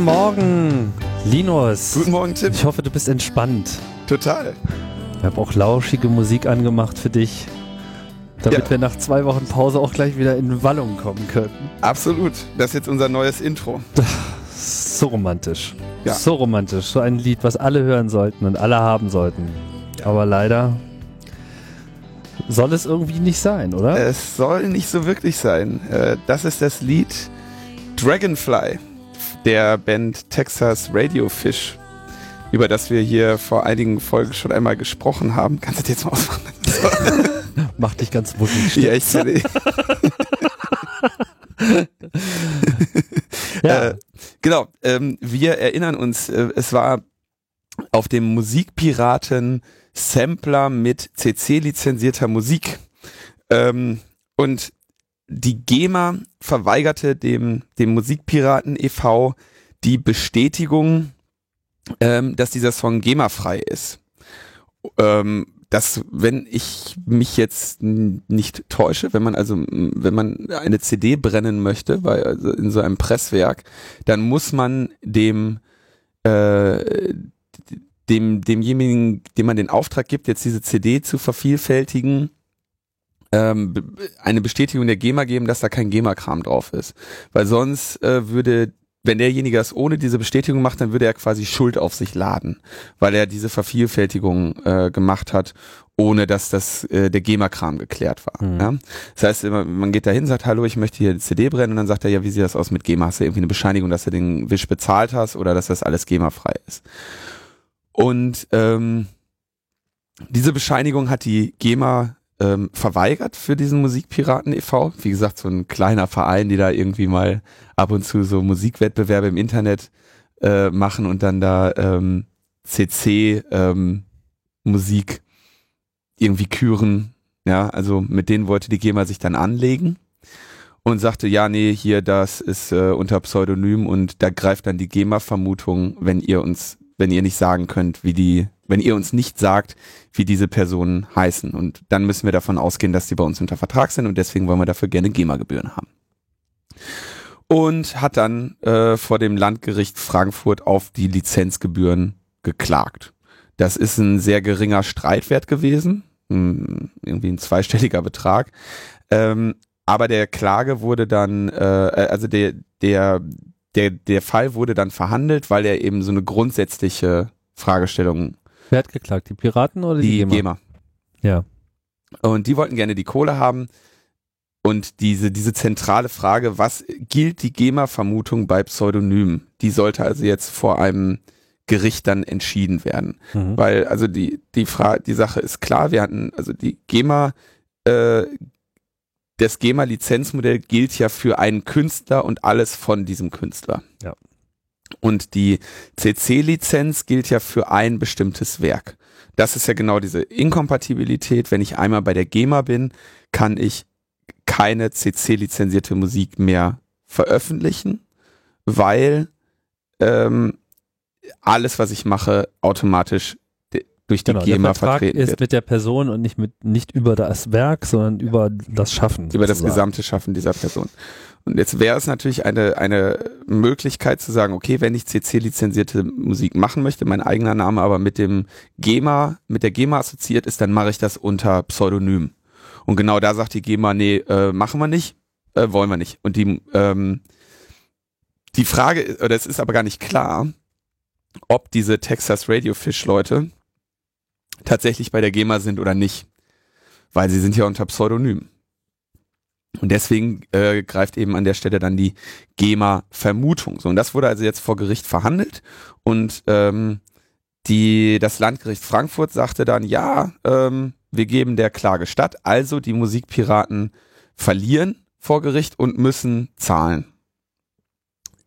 Guten Morgen, Linus. Guten Morgen, Tim. Ich hoffe, du bist entspannt. Total. Ich habe auch lauschige Musik angemacht für dich, damit Ja. wir nach zwei Wochen Pause auch gleich wieder in Wallung kommen könnten. Absolut. Das ist jetzt unser neues Intro. So romantisch. Ja. So romantisch. So ein Lied, was alle hören sollten und alle haben sollten. Aber leider soll es irgendwie nicht sein, oder? Es soll nicht so wirklich sein. Äh, Das ist das Lied Dragonfly der Band Texas Radiofish, über das wir hier vor einigen Folgen schon einmal gesprochen haben. Kannst du das jetzt mal ausmachen? Mach dich ganz wuschig. Ja, ich sehe. Ja. Äh, genau, ähm, wir erinnern uns, äh, es war auf dem Musikpiraten Sampler mit CC lizenzierter Musik. Ähm, und die GEMA verweigerte dem, dem Musikpiraten e.V. die Bestätigung, ähm, dass dieser Song GEMA-frei ist. Ähm, dass, wenn ich mich jetzt nicht täusche, wenn man also, wenn man eine CD brennen möchte, bei, also in so einem Presswerk, dann muss man dem, äh, dem, demjenigen, dem man den Auftrag gibt, jetzt diese CD zu vervielfältigen, ähm, eine Bestätigung der GEMA geben, dass da kein GEMA-Kram drauf ist. Weil sonst äh, würde, wenn derjenige das ohne diese Bestätigung macht, dann würde er quasi Schuld auf sich laden, weil er diese Vervielfältigung äh, gemacht hat, ohne dass das äh, der GEMA-Kram geklärt war. Mhm. Ja? Das heißt, man geht da hin, sagt, hallo, ich möchte hier eine CD brennen und dann sagt er, ja, wie sieht das aus mit GEMA? Hast du irgendwie eine Bescheinigung, dass du den Wisch bezahlt hast oder dass das alles GEMA-frei ist? Und ähm, diese Bescheinigung hat die GEMA ähm, verweigert für diesen Musikpiraten e.V. Wie gesagt, so ein kleiner Verein, die da irgendwie mal ab und zu so Musikwettbewerbe im Internet äh, machen und dann da ähm, CC ähm, Musik irgendwie küren. Ja, also mit denen wollte die GEMA sich dann anlegen und sagte, ja, nee, hier, das ist äh, unter Pseudonym und da greift dann die GEMA-Vermutung, wenn ihr uns, wenn ihr nicht sagen könnt, wie die, wenn ihr uns nicht sagt, wie diese Personen heißen. Und dann müssen wir davon ausgehen, dass die bei uns unter Vertrag sind und deswegen wollen wir dafür gerne GEMA-Gebühren haben. Und hat dann äh, vor dem Landgericht Frankfurt auf die Lizenzgebühren geklagt. Das ist ein sehr geringer Streitwert gewesen, hm, irgendwie ein zweistelliger Betrag. Ähm, aber der Klage wurde dann, äh, also der, der, der, der Fall wurde dann verhandelt, weil er eben so eine grundsätzliche Fragestellung, Wer hat geklagt? Die Piraten oder die, die GEMA? GEMA. Ja. Und die wollten gerne die Kohle haben. Und diese, diese zentrale Frage, was gilt die GEMA-Vermutung bei Pseudonymen? Die sollte also jetzt vor einem Gericht dann entschieden werden. Mhm. Weil, also die, die Frage, die Sache ist klar, wir hatten, also die GEMA, äh, das GEMA-Lizenzmodell gilt ja für einen Künstler und alles von diesem Künstler. Ja. Und die CC-Lizenz gilt ja für ein bestimmtes Werk. Das ist ja genau diese Inkompatibilität. Wenn ich einmal bei der GEMA bin, kann ich keine CC-lizenzierte Musik mehr veröffentlichen, weil ähm, alles, was ich mache, automatisch durch die Genau, der GEMA Vertrag vertreten ist wird. mit der Person und nicht mit nicht über das Werk, sondern über das Schaffen. über das sozusagen. gesamte Schaffen dieser Person. Und jetzt wäre es natürlich eine, eine Möglichkeit zu sagen, okay, wenn ich CC-lizenzierte Musik machen möchte, mein eigener Name aber mit dem GEMA, mit der GEMA assoziiert ist, dann mache ich das unter Pseudonym. Und genau da sagt die GEMA, nee, äh, machen wir nicht, äh, wollen wir nicht. Und die, ähm, die Frage, ist- oder es ist aber gar nicht klar, ob diese Texas Radio Fish Leute tatsächlich bei der GEMA sind oder nicht. Weil sie sind ja unter Pseudonym. Und deswegen äh, greift eben an der Stelle dann die GEMA-Vermutung. So, und das wurde also jetzt vor Gericht verhandelt und ähm, die, das Landgericht Frankfurt sagte dann, ja, ähm, wir geben der Klage statt, also die Musikpiraten verlieren vor Gericht und müssen zahlen.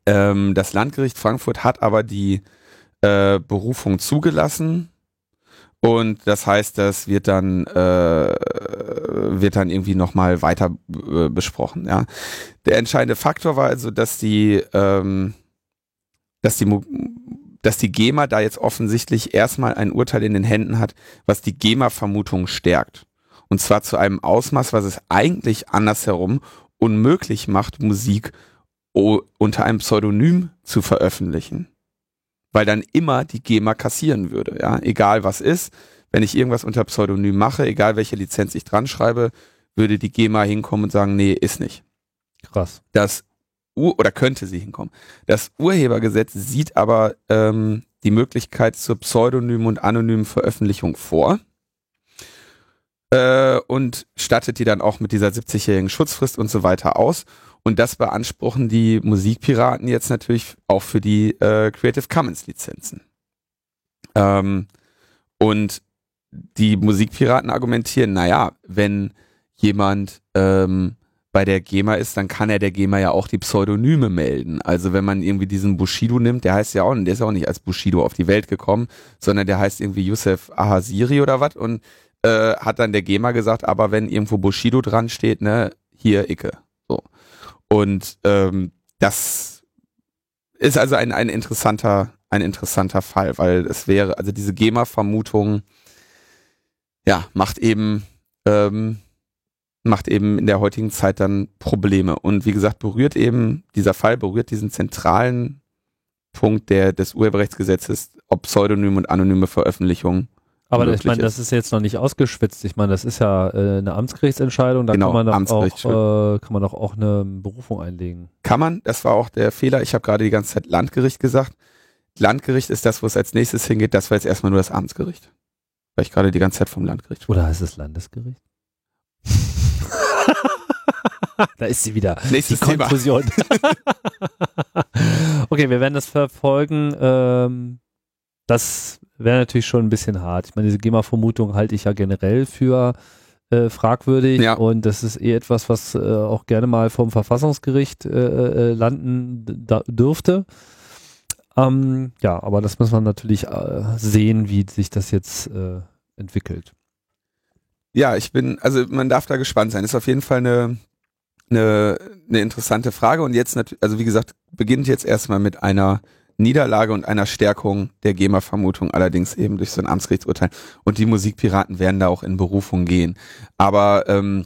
Ähm, das Landgericht Frankfurt hat aber die äh, Berufung zugelassen und das heißt, das wird dann äh, wird dann irgendwie noch mal weiter äh, besprochen. Ja, der entscheidende Faktor war also, dass die ähm, dass die dass die GEMA da jetzt offensichtlich erstmal ein Urteil in den Händen hat, was die GEMA-Vermutung stärkt. Und zwar zu einem Ausmaß, was es eigentlich andersherum unmöglich macht, Musik unter einem Pseudonym zu veröffentlichen. Weil dann immer die GEMA kassieren würde, ja, egal was ist. Wenn ich irgendwas unter Pseudonym mache, egal welche Lizenz ich dran schreibe, würde die GEMA hinkommen und sagen, nee, ist nicht. Krass. Das Ur oder könnte sie hinkommen. Das Urhebergesetz sieht aber ähm, die Möglichkeit zur pseudonymen und anonymen Veröffentlichung vor äh, und stattet die dann auch mit dieser 70-jährigen Schutzfrist und so weiter aus. Und das beanspruchen die Musikpiraten jetzt natürlich auch für die äh, Creative Commons Lizenzen. Ähm, und die Musikpiraten argumentieren, naja, wenn jemand ähm, bei der GEMA ist, dann kann er der GEMA ja auch die Pseudonyme melden. Also wenn man irgendwie diesen Bushido nimmt, der heißt ja auch, der ist ja auch nicht als Bushido auf die Welt gekommen, sondern der heißt irgendwie Youssef Ahasiri oder was und äh, hat dann der GEMA gesagt, aber wenn irgendwo Bushido dran steht, ne, hier Icke. Und ähm, das ist also ein, ein interessanter, ein interessanter Fall, weil es wäre, also diese GEMA-Vermutung, ja, macht eben ähm, macht eben in der heutigen Zeit dann Probleme. Und wie gesagt, berührt eben, dieser Fall berührt diesen zentralen Punkt der, des Urheberrechtsgesetzes, ob Pseudonym und anonyme Veröffentlichung. Aber ich meine, das ist jetzt noch nicht ausgeschwitzt. Ich meine, das ist ja äh, eine Amtsgerichtsentscheidung, da genau, kann man doch auch, äh, kann man doch auch eine Berufung einlegen. Kann man, das war auch der Fehler. Ich habe gerade die ganze Zeit Landgericht gesagt. Landgericht ist das, wo es als nächstes hingeht. Das war jetzt erstmal nur das Amtsgericht. Weil ich gerade die ganze Zeit vom Landgericht. Oder heißt es Landesgericht? da ist sie wieder. Nächstes die Konklusion. okay, wir werden das verfolgen. Ähm, das wäre natürlich schon ein bisschen hart. Ich meine, diese GEMA-Vermutung halte ich ja generell für äh, fragwürdig ja. und das ist eh etwas, was äh, auch gerne mal vom Verfassungsgericht äh, äh landen dürfte. Ähm, ja, aber das muss man natürlich äh, sehen, wie sich das jetzt äh, entwickelt. Ja, ich bin, also man darf da gespannt sein. Ist auf jeden Fall eine, eine, eine interessante Frage. Und jetzt, also wie gesagt, beginnt jetzt erstmal mit einer Niederlage und einer Stärkung der GEMA-Vermutung, allerdings eben durch so ein Amtsgerichtsurteil. Und die Musikpiraten werden da auch in Berufung gehen. Aber ähm,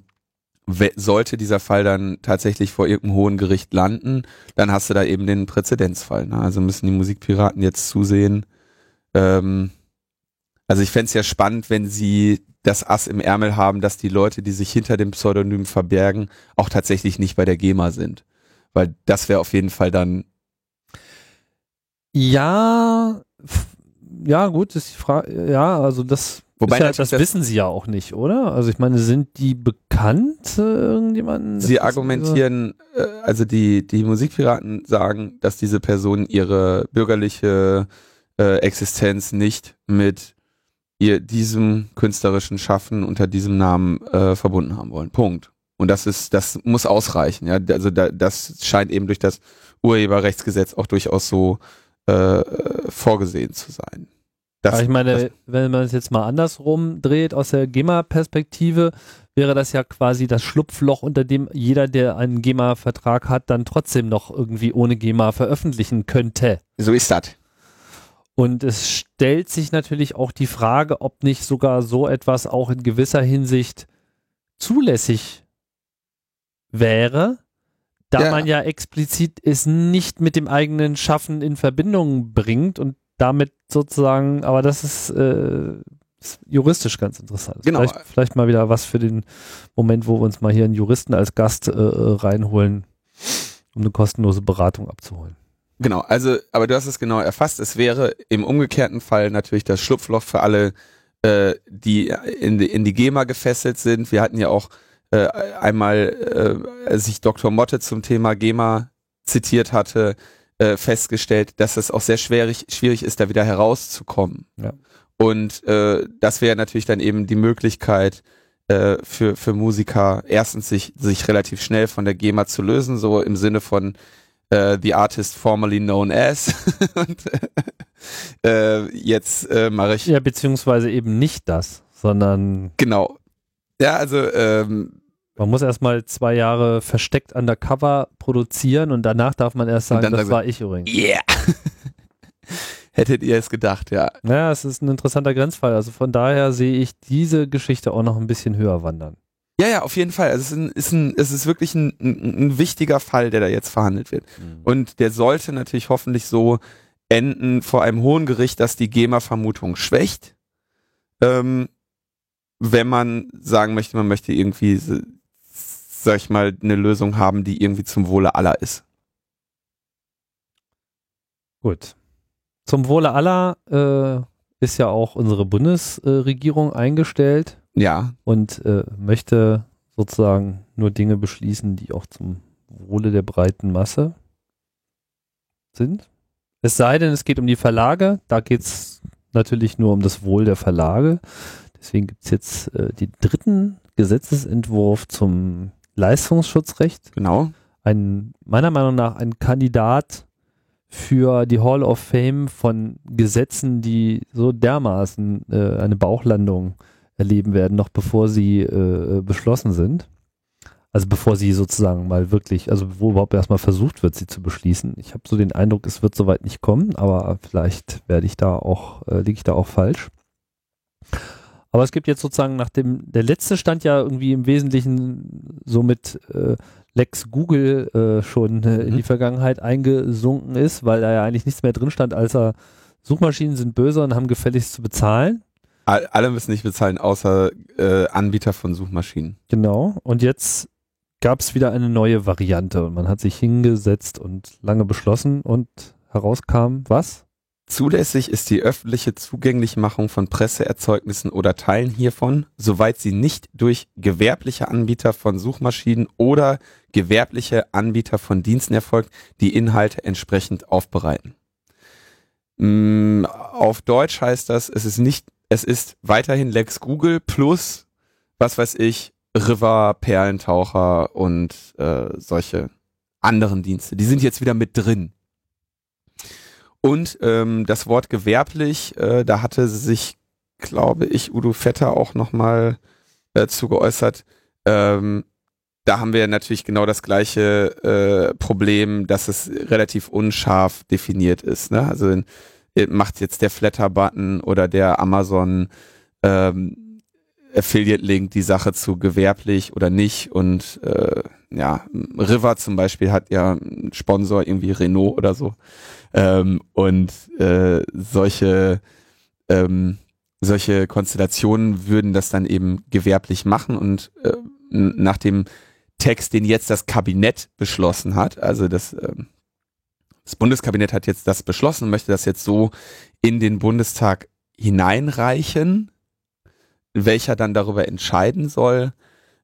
sollte dieser Fall dann tatsächlich vor irgendeinem hohen Gericht landen, dann hast du da eben den Präzedenzfall. Ne? Also müssen die Musikpiraten jetzt zusehen. Ähm, also ich fände es ja spannend, wenn sie das Ass im Ärmel haben, dass die Leute, die sich hinter dem Pseudonym verbergen, auch tatsächlich nicht bei der GEMA sind. Weil das wäre auf jeden Fall dann. Ja, ja, gut, ist die Frage, ja, also das, Wobei ja, das, das, wissen sie ja auch nicht, oder? Also ich meine, sind die bekannt, äh, irgendjemanden? Sie argumentieren, äh, also die, die Musikpiraten sagen, dass diese Personen ihre bürgerliche äh, Existenz nicht mit ihr diesem künstlerischen Schaffen unter diesem Namen äh, verbunden haben wollen. Punkt. Und das ist, das muss ausreichen. Ja, also da, das scheint eben durch das Urheberrechtsgesetz auch durchaus so äh, vorgesehen zu sein. Das, ich meine, wenn man es jetzt mal andersrum dreht, aus der GEMA-Perspektive, wäre das ja quasi das Schlupfloch, unter dem jeder, der einen GEMA-Vertrag hat, dann trotzdem noch irgendwie ohne GEMA veröffentlichen könnte. So ist das. Und es stellt sich natürlich auch die Frage, ob nicht sogar so etwas auch in gewisser Hinsicht zulässig wäre, da ja. man ja explizit es nicht mit dem eigenen Schaffen in Verbindung bringt und damit sozusagen, aber das ist, äh, ist juristisch ganz interessant. Genau. Vielleicht, vielleicht, mal wieder was für den Moment, wo wir uns mal hier einen Juristen als Gast äh, reinholen, um eine kostenlose Beratung abzuholen. Genau, also, aber du hast es genau erfasst. Es wäre im umgekehrten Fall natürlich das Schlupfloch für alle, äh, die in die, in die GEMA gefesselt sind. Wir hatten ja auch äh, einmal, äh, sich Dr. Motte zum Thema GEMA zitiert hatte, äh, festgestellt, dass es auch sehr schwierig, schwierig ist, da wieder herauszukommen. Ja. Und äh, das wäre natürlich dann eben die Möglichkeit, äh, für, für Musiker erstens sich, sich relativ schnell von der GEMA zu lösen, so im Sinne von, äh, The Artist Formerly Known As. und äh, jetzt äh, mache ich. Ja, beziehungsweise eben nicht das, sondern. Genau. Ja, also. Ähm, man muss erstmal zwei Jahre versteckt undercover produzieren und danach darf man erst sagen, das war ich übrigens. Yeah! Hättet ihr es gedacht, ja. Ja, es ist ein interessanter Grenzfall. Also von daher sehe ich diese Geschichte auch noch ein bisschen höher wandern. Ja, ja, auf jeden Fall. Also es ist, ein, ist ein, es ist wirklich ein, ein, wichtiger Fall, der da jetzt verhandelt wird. Mhm. Und der sollte natürlich hoffentlich so enden vor einem hohen Gericht, dass die GEMA-Vermutung schwächt. Ähm, wenn man sagen möchte, man möchte irgendwie, sag ich mal, eine Lösung haben, die irgendwie zum Wohle aller ist. Gut. Zum Wohle aller äh, ist ja auch unsere Bundesregierung eingestellt. Ja. Und äh, möchte sozusagen nur Dinge beschließen, die auch zum Wohle der breiten Masse sind. Es sei denn, es geht um die Verlage. Da geht es natürlich nur um das Wohl der Verlage. Deswegen gibt es jetzt äh, den dritten Gesetzesentwurf zum Leistungsschutzrecht. Genau. Ein, meiner Meinung nach ein Kandidat für die Hall of Fame von Gesetzen, die so dermaßen äh, eine Bauchlandung erleben werden, noch bevor sie äh, beschlossen sind. Also bevor sie sozusagen mal wirklich, also wo überhaupt erstmal versucht wird, sie zu beschließen. Ich habe so den Eindruck, es wird soweit nicht kommen, aber vielleicht werde ich da auch, äh, liege ich da auch falsch. Aber es gibt jetzt sozusagen nach dem, der letzte stand ja irgendwie im Wesentlichen so mit äh, Lex Google äh, schon äh, in die mhm. Vergangenheit eingesunken ist, weil da ja eigentlich nichts mehr drin stand, als er Suchmaschinen sind böse und haben gefälligst zu bezahlen. Alle müssen nicht bezahlen, außer äh, Anbieter von Suchmaschinen. Genau. Und jetzt gab es wieder eine neue Variante und man hat sich hingesetzt und lange beschlossen und herauskam was? Zulässig ist die öffentliche Zugänglichmachung von Presseerzeugnissen oder Teilen hiervon, soweit sie nicht durch gewerbliche Anbieter von Suchmaschinen oder gewerbliche Anbieter von Diensten erfolgt, die Inhalte entsprechend aufbereiten. Mm, auf Deutsch heißt das, es ist nicht, es ist weiterhin Lex Google plus, was weiß ich, River, Perlentaucher und äh, solche anderen Dienste. Die sind jetzt wieder mit drin. Und ähm, das Wort gewerblich, äh, da hatte sich, glaube ich, Udo Vetter auch nochmal äh, zu geäußert. Ähm, da haben wir natürlich genau das gleiche äh, Problem, dass es relativ unscharf definiert ist. Ne? Also äh, macht jetzt der Flatter-Button oder der Amazon ähm, Affiliate-Link die Sache zu gewerblich oder nicht. Und äh, ja, River zum Beispiel hat ja einen Sponsor, irgendwie Renault oder so. Ähm, und äh, solche, ähm, solche Konstellationen würden das dann eben gewerblich machen und äh, nach dem Text, den jetzt das Kabinett beschlossen hat, also das, äh, das Bundeskabinett hat jetzt das beschlossen und möchte das jetzt so in den Bundestag hineinreichen, welcher dann darüber entscheiden soll,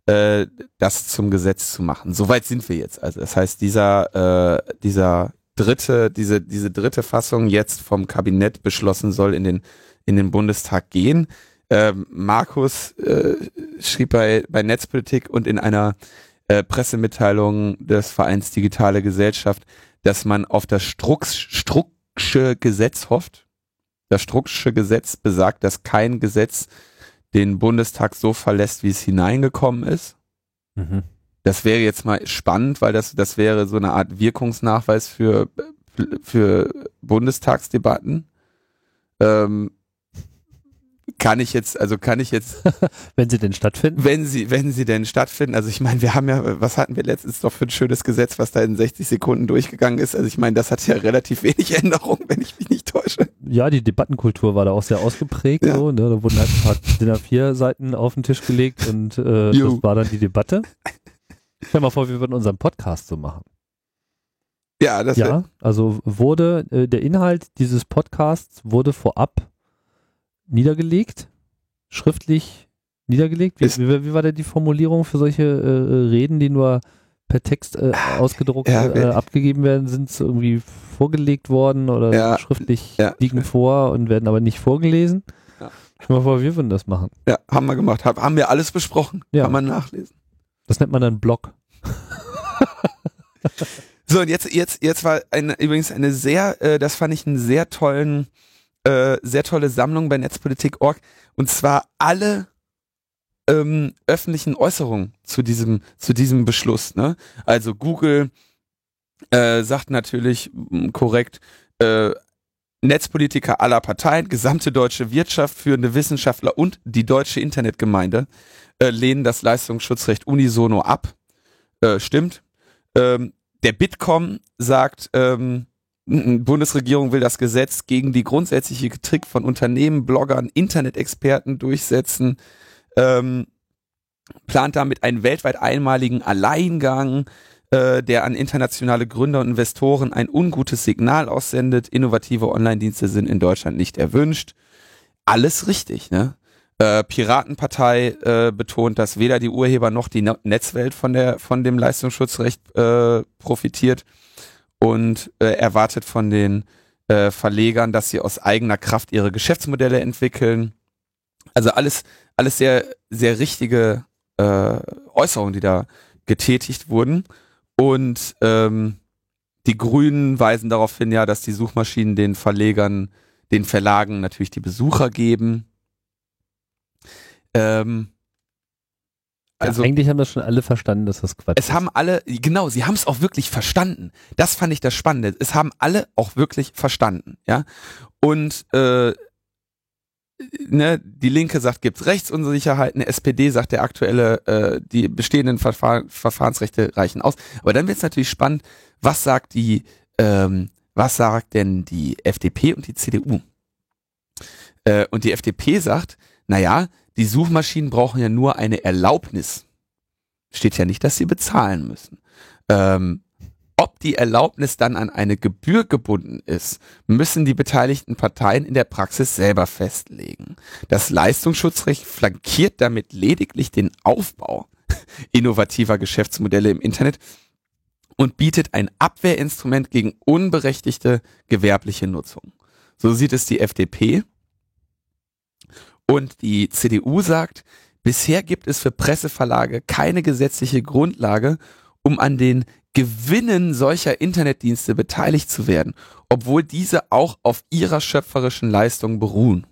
äh, das zum Gesetz zu machen. Soweit sind wir jetzt. Also das heißt, dieser, äh, dieser dritte, diese, diese dritte Fassung jetzt vom Kabinett beschlossen soll in den, in den Bundestag gehen. Ähm, Markus äh, schrieb bei, bei Netzpolitik und in einer äh, Pressemitteilung des Vereins Digitale Gesellschaft, dass man auf das Strux, Strucksche Gesetz hofft. Das Strucksche Gesetz besagt, dass kein Gesetz den Bundestag so verlässt, wie es hineingekommen ist. Mhm. Das wäre jetzt mal spannend, weil das, das wäre so eine Art Wirkungsnachweis für, für Bundestagsdebatten. Ähm, kann ich jetzt, also kann ich jetzt. wenn sie denn stattfinden? Wenn sie, wenn sie denn stattfinden. Also ich meine, wir haben ja, was hatten wir letztens doch für ein schönes Gesetz, was da in 60 Sekunden durchgegangen ist. Also ich meine, das hat ja relativ wenig Änderung, wenn ich mich nicht täusche. Ja, die Debattenkultur war da auch sehr ausgeprägt. Ja. So, ne? Da wurden halt ein paar DIN A4 Seiten auf den Tisch gelegt und äh, das war dann die Debatte. Stell mal vor, wir würden unseren Podcast so machen. Ja, das Ja, also wurde äh, der Inhalt dieses Podcasts wurde vorab niedergelegt, schriftlich niedergelegt. Wie, wie, wie war denn die Formulierung für solche äh, Reden, die nur per Text äh, ausgedruckt ja, äh, abgegeben werden, sind sie irgendwie vorgelegt worden oder ja, schriftlich ja. liegen vor und werden aber nicht vorgelesen? Stell mal vor, wir würden das machen. Ja, haben wir gemacht. haben wir alles besprochen. Ja. Kann man nachlesen. Das nennt man dann Blog. so, und jetzt, jetzt, jetzt war eine, übrigens eine sehr, äh, das fand ich einen sehr tollen, äh, sehr tolle Sammlung bei Netzpolitik.org. Und zwar alle ähm, öffentlichen Äußerungen zu diesem, zu diesem Beschluss. Ne? Also Google äh, sagt natürlich korrekt, äh, Netzpolitiker aller Parteien, gesamte deutsche Wirtschaft, führende Wissenschaftler und die deutsche Internetgemeinde äh, lehnen das Leistungsschutzrecht unisono ab. Äh, stimmt. Ähm, der Bitkom sagt, ähm, Bundesregierung will das Gesetz gegen die grundsätzliche Kritik von Unternehmen, Bloggern, Internet-Experten durchsetzen, ähm, plant damit einen weltweit einmaligen Alleingang äh, der an internationale Gründer und Investoren ein ungutes Signal aussendet. Innovative Online-Dienste sind in Deutschland nicht erwünscht. Alles richtig, ne? Äh, Piratenpartei äh, betont, dass weder die Urheber noch die no Netzwelt von der von dem Leistungsschutzrecht äh, profitiert und äh, erwartet von den äh, Verlegern, dass sie aus eigener Kraft ihre Geschäftsmodelle entwickeln. Also alles alles sehr sehr richtige äh, Äußerungen, die da getätigt wurden. Und ähm, die Grünen weisen darauf hin, ja, dass die Suchmaschinen den Verlegern, den Verlagen natürlich die Besucher geben. Ähm, also ja, eigentlich haben das schon alle verstanden, dass das Quatsch es ist. Es haben alle, genau, sie haben es auch wirklich verstanden. Das fand ich das Spannende. Es haben alle auch wirklich verstanden, ja. Und äh, ne, die Linke sagt, gibt's Rechtsunsicherheiten, SPD sagt, der aktuelle, äh, die bestehenden Verfahr Verfahrensrechte reichen aus. Aber dann wird's natürlich spannend, was sagt die, ähm, was sagt denn die FDP und die CDU? Äh, und die FDP sagt, naja, die Suchmaschinen brauchen ja nur eine Erlaubnis. Steht ja nicht, dass sie bezahlen müssen. Ähm, ob die Erlaubnis dann an eine Gebühr gebunden ist, müssen die beteiligten Parteien in der Praxis selber festlegen. Das Leistungsschutzrecht flankiert damit lediglich den Aufbau innovativer Geschäftsmodelle im Internet und bietet ein Abwehrinstrument gegen unberechtigte gewerbliche Nutzung. So sieht es die FDP. Und die CDU sagt, bisher gibt es für Presseverlage keine gesetzliche Grundlage, um an den Gewinnen solcher Internetdienste beteiligt zu werden, obwohl diese auch auf ihrer schöpferischen Leistung beruhen.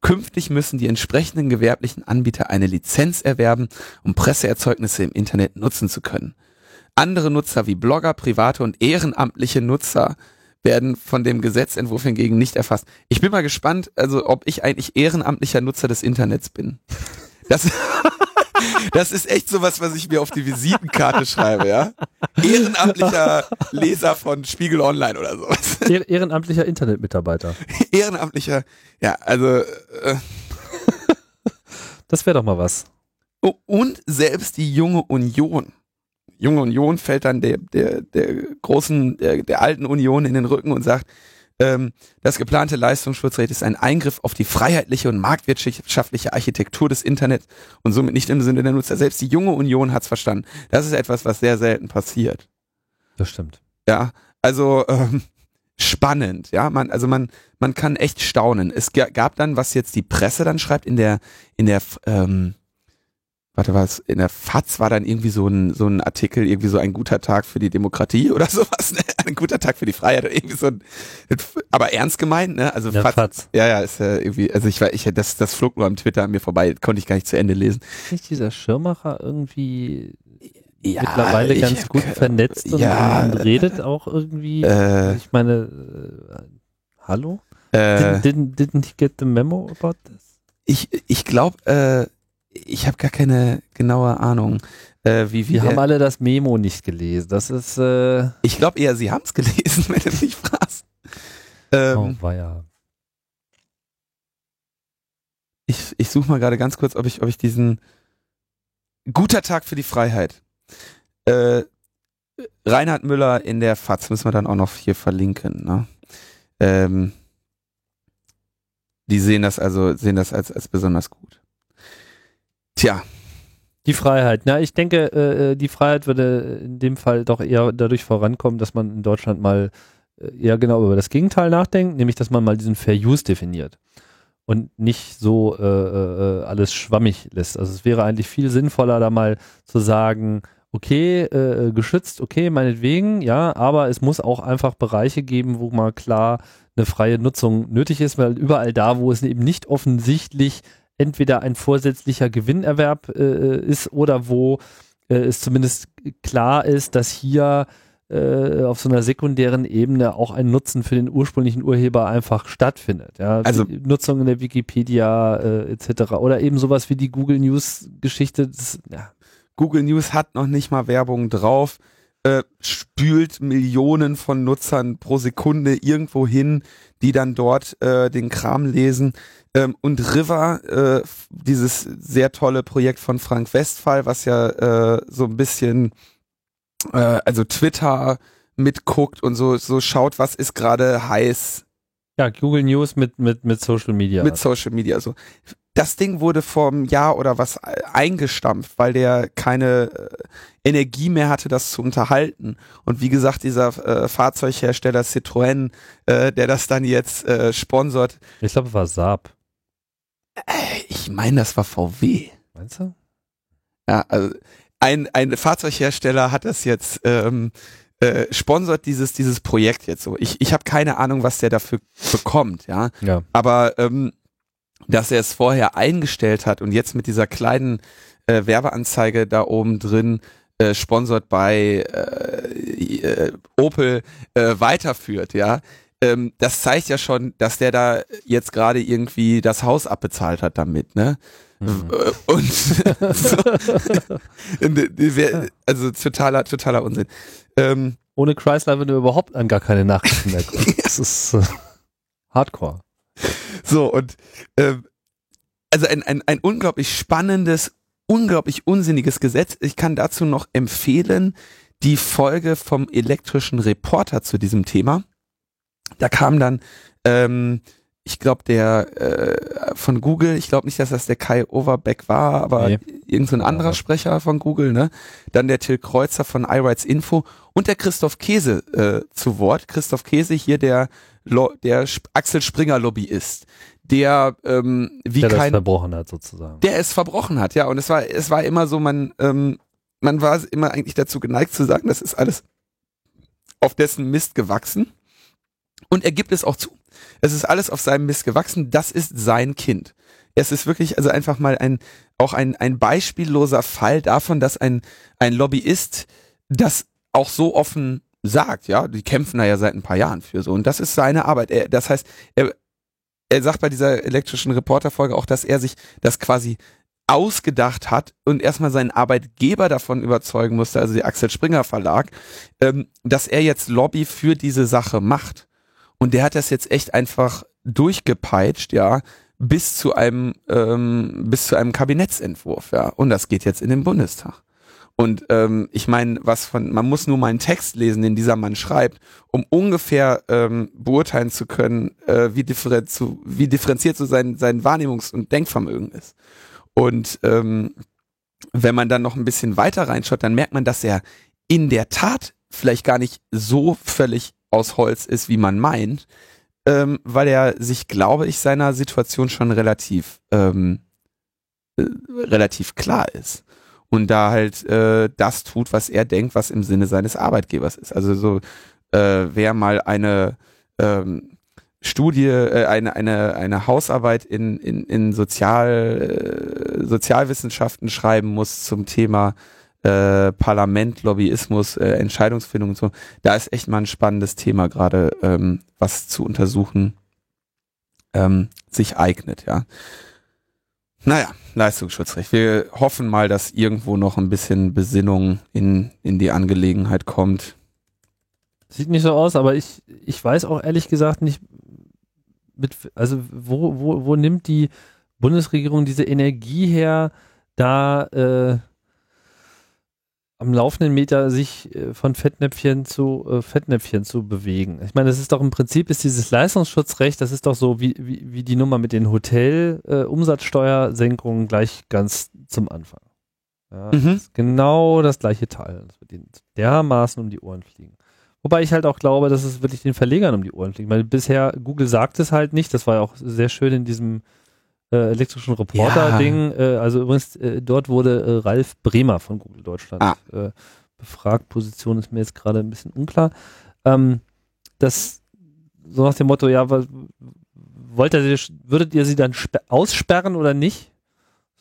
Künftig müssen die entsprechenden gewerblichen Anbieter eine Lizenz erwerben, um Presseerzeugnisse im Internet nutzen zu können. Andere Nutzer wie Blogger, private und ehrenamtliche Nutzer werden von dem Gesetzentwurf hingegen nicht erfasst. Ich bin mal gespannt, also ob ich eigentlich ehrenamtlicher Nutzer des Internets bin. Das Das ist echt sowas, was ich mir auf die Visitenkarte schreibe, ja. Ehrenamtlicher Leser von Spiegel Online oder sowas. Ehrenamtlicher Internetmitarbeiter. Ehrenamtlicher, ja, also. Äh, das wäre doch mal was. Und selbst die junge Union. Junge Union fällt dann der, der, der großen, der, der alten Union in den Rücken und sagt, ähm, das geplante Leistungsschutzrecht ist ein Eingriff auf die freiheitliche und marktwirtschaftliche Architektur des Internets und somit nicht im Sinne der Nutzer. Selbst die junge Union hat es verstanden. Das ist etwas, was sehr selten passiert. Das stimmt. Ja, also ähm, spannend, ja, man, also man, man kann echt staunen. Es gab dann, was jetzt die Presse dann schreibt in der, in der ähm, warte was, in der FAZ war dann irgendwie so ein, so ein Artikel, irgendwie so ein guter Tag für die Demokratie oder sowas, ne? ein guter Tag für die Freiheit oder irgendwie so ein, aber ernst gemeint, ne? Also ja, FAZ, FAZ. Ja, ja, ist ja irgendwie, also ich war, ich, das, das flog nur am Twitter an mir vorbei, konnte ich gar nicht zu Ende lesen. Ist nicht dieser Schirmacher irgendwie ja, mittlerweile ganz gut vernetzt und, ja, und, redet auch irgendwie, äh, ich meine, äh, hallo? Äh, didn't, didn't, didn't he get the memo about this? Ich, ich glaube, äh, ich habe gar keine genaue Ahnung. Äh, wie, wie wir haben alle das Memo nicht gelesen. Das ist. Äh ich glaube eher, sie haben es gelesen, wenn du mich fragst. Ähm, oh, war ja. Ich, ich suche mal gerade ganz kurz, ob ich, ob ich diesen guter Tag für die Freiheit. Äh, Reinhard Müller in der FAZ müssen wir dann auch noch hier verlinken. Ne? Ähm, die sehen das also sehen das als als besonders gut. Tja. Die Freiheit. Na, ich denke, äh, äh, die Freiheit würde in dem Fall doch eher dadurch vorankommen, dass man in Deutschland mal äh, eher genau über das Gegenteil nachdenkt, nämlich dass man mal diesen Fair Use definiert und nicht so äh, äh, alles schwammig lässt. Also es wäre eigentlich viel sinnvoller, da mal zu sagen, okay, äh, geschützt, okay, meinetwegen, ja, aber es muss auch einfach Bereiche geben, wo mal klar eine freie Nutzung nötig ist, weil überall da, wo es eben nicht offensichtlich entweder ein vorsätzlicher Gewinnerwerb äh, ist oder wo äh, es zumindest klar ist, dass hier äh, auf so einer sekundären Ebene auch ein Nutzen für den ursprünglichen Urheber einfach stattfindet. Ja? Also die Nutzung in der Wikipedia äh, etc. Oder eben sowas wie die Google News Geschichte. Das, ja. Google News hat noch nicht mal Werbung drauf. Äh, spült Millionen von Nutzern pro Sekunde irgendwo hin, die dann dort den Kram lesen. Ähm, und River, äh, dieses sehr tolle Projekt von Frank Westphal, was ja äh, so ein bisschen, äh, also Twitter mitguckt und so, so schaut, was ist gerade heiß. Ja, Google News mit, mit, mit Social Media. Mit Social Media, so das Ding wurde vor einem Jahr oder was eingestampft, weil der keine äh, Energie mehr hatte, das zu unterhalten. Und wie gesagt, dieser äh, Fahrzeughersteller Citroën, äh, der das dann jetzt äh, sponsort. Ich glaube, es war Saab. Äh, ich meine, das war VW. Meinst du? Ja, also ein, ein Fahrzeughersteller hat das jetzt ähm, äh, sponsert dieses dieses Projekt jetzt so. Ich, ich habe keine Ahnung, was der dafür bekommt, ja. ja. Aber ähm, dass er es vorher eingestellt hat und jetzt mit dieser kleinen äh, Werbeanzeige da oben drin äh, sponsert bei äh, äh, Opel äh, weiterführt, ja. Ähm, das zeigt ja schon, dass der da jetzt gerade irgendwie das Haus abbezahlt hat damit, ne? Mhm. Und so, also totaler, totaler Unsinn. Ähm, Ohne Chrysler würde überhaupt an gar keine Nachrichten mehr kommen. Das ist äh, Hardcore. So, und äh, also ein, ein, ein unglaublich spannendes, unglaublich unsinniges Gesetz. Ich kann dazu noch empfehlen, die Folge vom elektrischen Reporter zu diesem Thema. Da kam dann, ähm, ich glaube, der äh, von Google, ich glaube nicht, dass das der Kai Overbeck war, aber nee. irgendein so anderer. Sprecher von Google, ne? Dann der Till Kreuzer von iRights Info und der Christoph Käse äh, zu Wort. Christoph Käse hier der der Axel Springer Lobbyist, der ähm, wie der kein verbrochen hat sozusagen. Der es verbrochen hat, ja. Und es war es war immer so, man ähm, man war immer eigentlich dazu geneigt zu sagen, das ist alles auf dessen Mist gewachsen. Und er gibt es auch zu. Es ist alles auf seinem Mist gewachsen. Das ist sein Kind. Es ist wirklich also einfach mal ein auch ein ein beispielloser Fall davon, dass ein ein Lobbyist das auch so offen sagt, ja, die kämpfen da ja seit ein paar Jahren für so und das ist seine Arbeit. Er, das heißt, er, er sagt bei dieser elektrischen Reporterfolge auch, dass er sich das quasi ausgedacht hat und erstmal seinen Arbeitgeber davon überzeugen musste, also die Axel Springer Verlag, ähm, dass er jetzt Lobby für diese Sache macht. Und der hat das jetzt echt einfach durchgepeitscht, ja, bis zu einem ähm, bis zu einem Kabinettsentwurf, ja. Und das geht jetzt in den Bundestag. Und ähm, ich meine, was von, man muss nur mal einen Text lesen, den dieser Mann schreibt, um ungefähr ähm, beurteilen zu können, äh, wie, differen zu, wie differenziert so sein, sein Wahrnehmungs- und Denkvermögen ist. Und ähm, wenn man dann noch ein bisschen weiter reinschaut, dann merkt man, dass er in der Tat vielleicht gar nicht so völlig aus Holz ist, wie man meint, ähm, weil er sich, glaube ich, seiner Situation schon relativ ähm, äh, relativ klar ist und da halt äh, das tut, was er denkt, was im Sinne seines Arbeitgebers ist. Also so, äh, wer mal eine ähm, Studie, äh, eine, eine, eine Hausarbeit in, in, in Sozial, äh, Sozialwissenschaften schreiben muss zum Thema äh, Parlament, Lobbyismus, äh, Entscheidungsfindung und so, da ist echt mal ein spannendes Thema gerade, ähm, was zu untersuchen ähm, sich eignet, ja. Naja, Leistungsschutzrecht. Wir hoffen mal, dass irgendwo noch ein bisschen Besinnung in, in die Angelegenheit kommt. Sieht nicht so aus, aber ich, ich weiß auch ehrlich gesagt nicht, mit, also wo, wo, wo nimmt die Bundesregierung diese Energie her, da äh, am laufenden Meter sich äh, von Fettnäpfchen zu äh, Fettnäpfchen zu bewegen. Ich meine, das ist doch im Prinzip ist dieses Leistungsschutzrecht, das ist doch so wie, wie, wie die Nummer mit den Hotel-Umsatzsteuersenkungen äh, gleich ganz zum Anfang. Ja, mhm. das ist genau das gleiche Teil. Das wird ihnen dermaßen um die Ohren fliegen. Wobei ich halt auch glaube, dass es wirklich den Verlegern um die Ohren fliegt, weil bisher Google sagt es halt nicht. Das war ja auch sehr schön in diesem äh, elektrischen Reporter-Ding. Ja. Äh, also übrigens, äh, dort wurde äh, Ralf Bremer von Google Deutschland ah. Äh, befragt. Position ist mir jetzt gerade ein bisschen unklar. Ähm, das so nach dem Motto, ja, was, wollt ihr, würdet ihr sie dann aussperren oder nicht?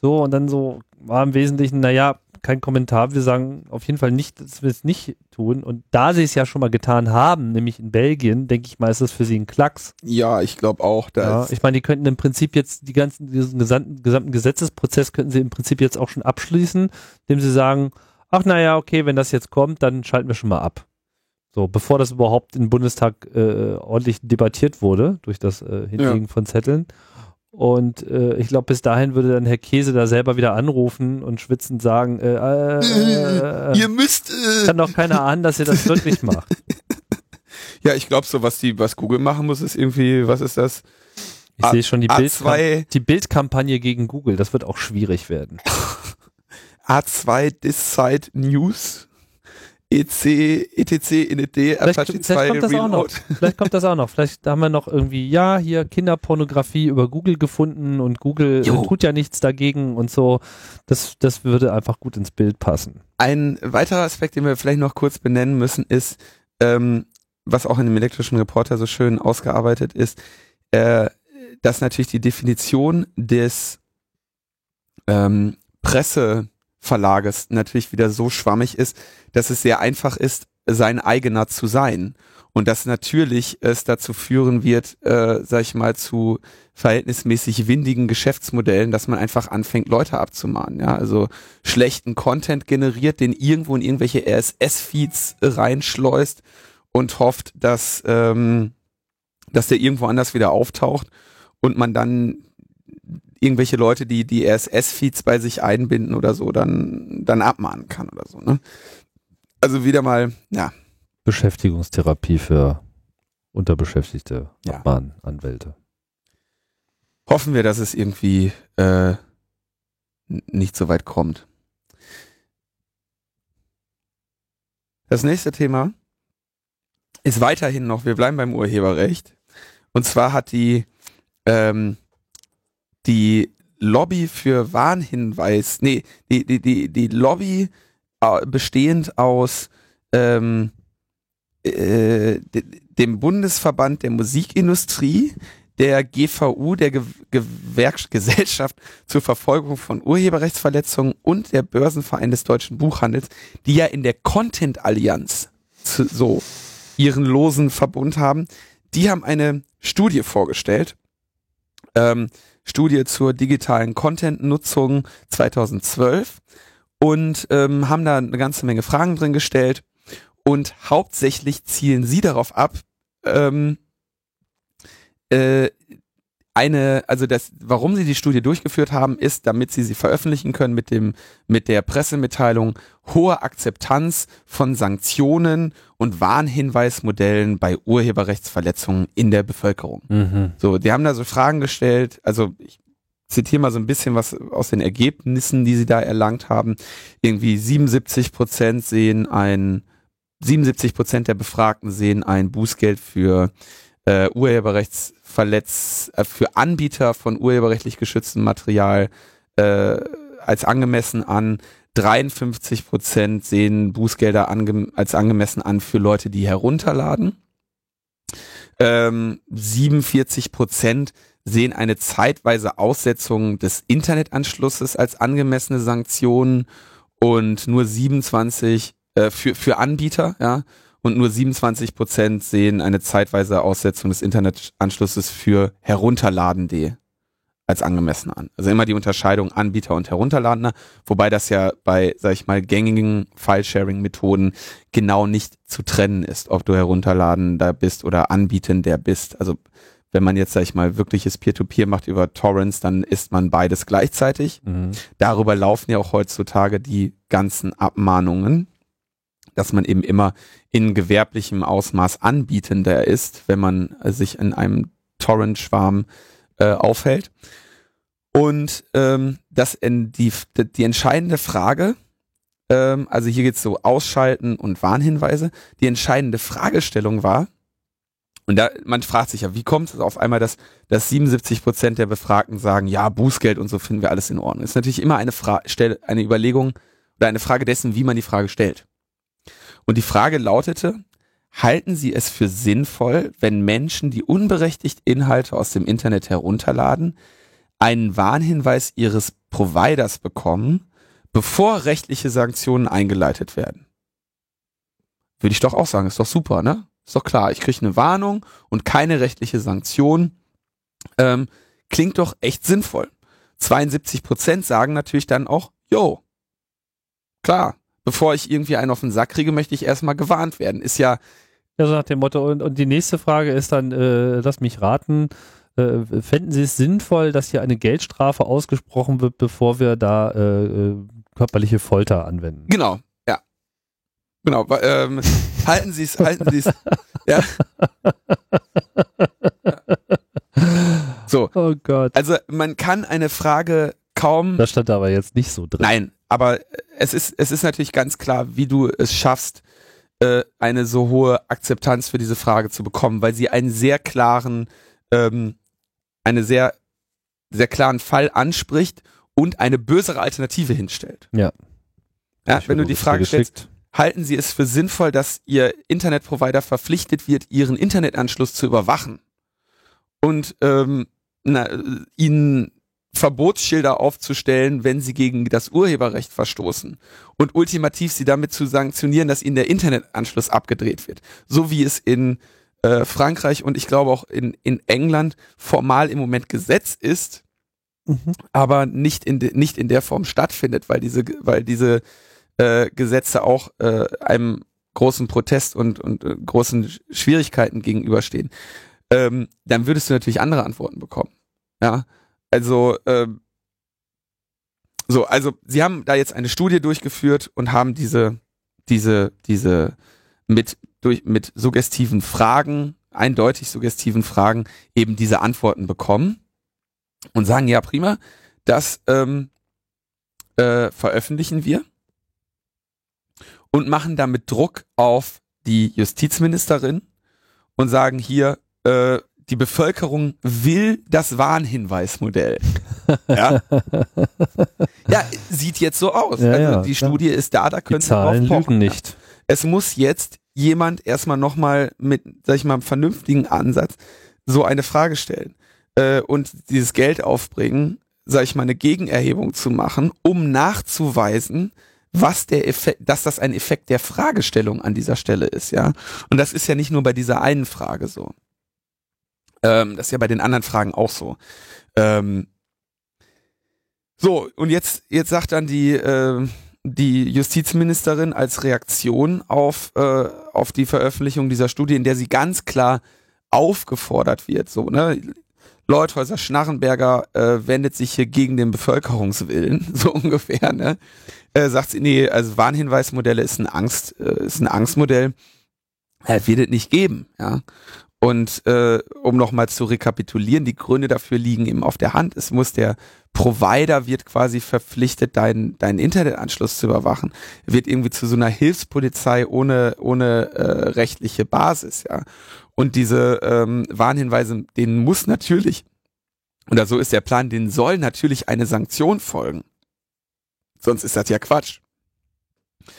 So, und dann so war im Wesentlichen, naja, kein Kommentar. Wir sagen auf jeden Fall nicht, dass wir es nicht tun. Und da sie es ja schon mal getan haben, nämlich in Belgien, denke ich mal, ist das für sie ein Klacks. Ja, ich glaube auch. Ja, ich meine, die könnten im Prinzip jetzt die ganzen, diesen gesamten, gesamten Gesetzesprozess könnten sie im Prinzip jetzt auch schon abschließen, indem sie sagen, ach naja, okay, wenn das jetzt kommt, dann schalten wir schon mal ab. So, bevor das überhaupt im Bundestag äh, ordentlich debattiert wurde, durch das äh, Hinlegen ja. von Zetteln. Und äh, ich glaube, bis dahin würde dann Herr Käse da selber wieder anrufen und schwitzend sagen, äh, äh, äh, ihr müsst. Äh. Kann doch keiner ahnen, dass ihr das wirklich macht. Ja, ich glaube, so was die, was Google machen muss, ist irgendwie, was ist das? Ich sehe schon die, Bild die Bildkampagne gegen Google, das wird auch schwierig werden. A2 Decide News EC, ETC, INET, Apache vielleicht, 2 vielleicht kommt das Auch noch. Vielleicht kommt das auch noch. Vielleicht haben wir noch irgendwie, ja, hier Kinderpornografie über Google gefunden und Google jo. tut ja nichts dagegen und so. Das, das würde einfach gut ins Bild passen. Ein weiterer Aspekt, den wir vielleicht noch kurz benennen müssen, ist, ähm, was auch in dem elektrischen Reporter so schön ausgearbeitet ist, äh, dass natürlich die Definition des ähm, Presse Verlages natürlich wieder so schwammig ist, dass es sehr einfach ist, sein eigener zu sein. Und dass natürlich es dazu führen wird, äh, sag ich mal, zu verhältnismäßig windigen Geschäftsmodellen, dass man einfach anfängt, Leute abzumahnen. Ja, also schlechten Content generiert, den irgendwo in irgendwelche RSS-Feeds reinschleust und hofft, dass, ähm, dass der irgendwo anders wieder auftaucht und man dann irgendwelche Leute, die die RSS-Feeds bei sich einbinden oder so, dann, dann abmahnen kann oder so. Ne? Also wieder mal, ja. Beschäftigungstherapie für unterbeschäftigte ja. Abmahnanwälte. Hoffen wir, dass es irgendwie äh, nicht so weit kommt. Das nächste Thema ist weiterhin noch, wir bleiben beim Urheberrecht. Und zwar hat die ähm, die Lobby für Warnhinweis, nee, die, die, die, die Lobby äh, bestehend aus ähm, äh, dem Bundesverband der Musikindustrie, der GVU, der Ge Gewerks Gesellschaft zur Verfolgung von Urheberrechtsverletzungen und der Börsenverein des deutschen Buchhandels, die ja in der Content Allianz so ihren losen Verbund haben, die haben eine Studie vorgestellt, ähm, Studie zur digitalen Content-Nutzung 2012 und ähm, haben da eine ganze Menge Fragen drin gestellt. Und hauptsächlich zielen sie darauf ab, ähm, äh, eine, also das, warum sie die Studie durchgeführt haben, ist, damit sie sie veröffentlichen können mit dem, mit der Pressemitteilung hohe Akzeptanz von Sanktionen und Warnhinweismodellen bei Urheberrechtsverletzungen in der Bevölkerung. Mhm. So, die haben da so Fragen gestellt, also ich zitiere mal so ein bisschen was aus den Ergebnissen, die sie da erlangt haben. Irgendwie 77 Prozent sehen ein, 77 Prozent der Befragten sehen ein Bußgeld für äh, Urheberrechtsverletz äh, für Anbieter von urheberrechtlich geschütztem Material äh, als angemessen an. 53 Prozent sehen Bußgelder ange als angemessen an für Leute, die herunterladen. Ähm, 47 Prozent sehen eine zeitweise Aussetzung des Internetanschlusses als angemessene Sanktion und nur 27 äh, für, für Anbieter, ja, und nur 27 Prozent sehen eine zeitweise Aussetzung des Internetanschlusses für Herunterladende als angemessen an. Also immer die Unterscheidung Anbieter und Herunterladender, wobei das ja bei, sag ich mal, gängigen File-Sharing-Methoden genau nicht zu trennen ist, ob du herunterladender bist oder anbietender bist. Also wenn man jetzt, sag ich mal, wirkliches Peer-to-Peer -Peer macht über Torrents, dann ist man beides gleichzeitig. Mhm. Darüber laufen ja auch heutzutage die ganzen Abmahnungen dass man eben immer in gewerblichem Ausmaß anbietender ist, wenn man sich in einem Torrent-Schwarm äh, aufhält. Und ähm, das in die, die entscheidende Frage, ähm, also hier geht's so Ausschalten und Warnhinweise, die entscheidende Fragestellung war, und da, man fragt sich ja, wie kommt es auf einmal, dass, dass 77 Prozent der Befragten sagen, ja, Bußgeld und so finden wir alles in Ordnung. Ist natürlich immer eine, Fra eine Überlegung oder eine Frage dessen, wie man die Frage stellt. Und die Frage lautete, halten Sie es für sinnvoll, wenn Menschen, die unberechtigt Inhalte aus dem Internet herunterladen, einen Warnhinweis ihres Providers bekommen, bevor rechtliche Sanktionen eingeleitet werden. Würde ich doch auch sagen, ist doch super, ne? Ist doch klar, ich kriege eine Warnung und keine rechtliche Sanktion. Ähm, klingt doch echt sinnvoll. 72 Prozent sagen natürlich dann auch, yo, klar, bevor ich irgendwie einen auf den Sack kriege, möchte ich erstmal gewarnt werden. Ist ja. Ja, so nach dem Motto. Und, und die nächste Frage ist dann, äh, lass mich raten, äh, fänden Sie es sinnvoll, dass hier eine Geldstrafe ausgesprochen wird, bevor wir da äh, äh körperliche Folter anwenden? Genau, ja. Genau. Ähm, halten Sie es, halten Sie es. ja. So. Oh Gott. Also man kann eine Frage kaum. Das stand aber jetzt nicht so drin. Nein, aber es ist, es ist natürlich ganz klar, wie du es schaffst, äh, eine so hohe Akzeptanz für diese Frage zu bekommen, weil sie einen sehr klaren, ähm, eine sehr, sehr klaren Fall anspricht und eine bösere Alternative hinstellt. Ja. Ja, wenn du die Frage stellst, halten Sie es für sinnvoll, dass Ihr Internetprovider verpflichtet wird, Ihren Internetanschluss zu überwachen und ähm, na, Ihnen Verbotsschilder aufzustellen, wenn sie gegen das Urheberrecht verstoßen und ultimativ sie damit zu sanktionieren, dass ihnen der Internetanschluss abgedreht wird. So wie es in äh, Frankreich und ich glaube auch in, in England formal im Moment Gesetz ist, mhm. aber nicht in, de, nicht in der Form stattfindet, weil diese, weil diese äh, Gesetze auch äh, einem großen Protest und, und äh, großen Schwierigkeiten gegenüberstehen, ähm, dann würdest du natürlich andere Antworten bekommen. Ja, also, ähm, so, also sie haben da jetzt eine Studie durchgeführt und haben diese, diese, diese mit, durch, mit suggestiven Fragen, eindeutig suggestiven Fragen, eben diese Antworten bekommen und sagen, ja, prima, das ähm, äh, veröffentlichen wir und machen damit Druck auf die Justizministerin und sagen hier, äh, die Bevölkerung will das Warnhinweismodell. Ja, ja sieht jetzt so aus. Ja, also ja, die klar. Studie ist da, da können die Zahlen drauf pochen. nicht. Es muss jetzt jemand erstmal nochmal mit, sag ich mal, einem vernünftigen Ansatz so eine Frage stellen äh, und dieses Geld aufbringen, sag ich mal, eine Gegenerhebung zu machen, um nachzuweisen, was der Effekt, dass das ein Effekt der Fragestellung an dieser Stelle ist, ja. Und das ist ja nicht nur bei dieser einen Frage so. Ähm, das ist ja bei den anderen Fragen auch so. Ähm, so, und jetzt, jetzt sagt dann die, äh, die Justizministerin als Reaktion auf, äh, auf die Veröffentlichung dieser Studie, in der sie ganz klar aufgefordert wird, so, ne? Leuthäuser Schnarrenberger äh, wendet sich hier gegen den Bevölkerungswillen, so ungefähr, ne? Äh, sagt sie, nee, also Warnhinweismodelle ist ein Angst, äh, ist ein Angstmodell. Äh, wird es nicht geben, ja. Und äh, um nochmal zu rekapitulieren, die Gründe dafür liegen eben auf der Hand. Es muss der Provider wird quasi verpflichtet, deinen deinen Internetanschluss zu überwachen, wird irgendwie zu so einer Hilfspolizei ohne ohne äh, rechtliche Basis, ja. Und diese ähm, Warnhinweise, denen muss natürlich oder so ist der Plan, denen soll natürlich eine Sanktion folgen. Sonst ist das ja Quatsch.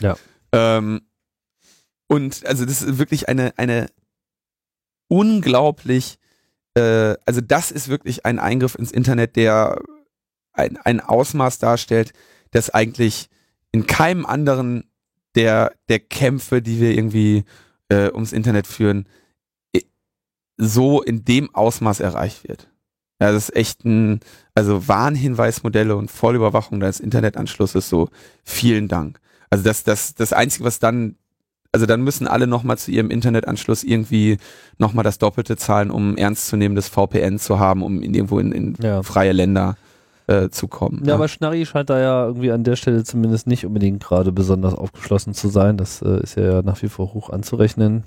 Ja. Ähm, und also das ist wirklich eine eine unglaublich, äh, also das ist wirklich ein Eingriff ins Internet, der ein, ein Ausmaß darstellt, das eigentlich in keinem anderen der, der Kämpfe, die wir irgendwie äh, ums Internet führen, so in dem Ausmaß erreicht wird. Ja, das ist echt ein, also Warnhinweismodelle und Vollüberwachung des Internetanschlusses, so vielen Dank. Also das, das, das Einzige, was dann also dann müssen alle nochmal zu ihrem Internetanschluss irgendwie nochmal das Doppelte zahlen, um ernstzunehmendes VPN zu haben, um in irgendwo in, in ja. freie Länder äh, zu kommen. Ja, ja, aber Schnarri scheint da ja irgendwie an der Stelle zumindest nicht unbedingt gerade besonders aufgeschlossen zu sein. Das äh, ist ja nach wie vor hoch anzurechnen.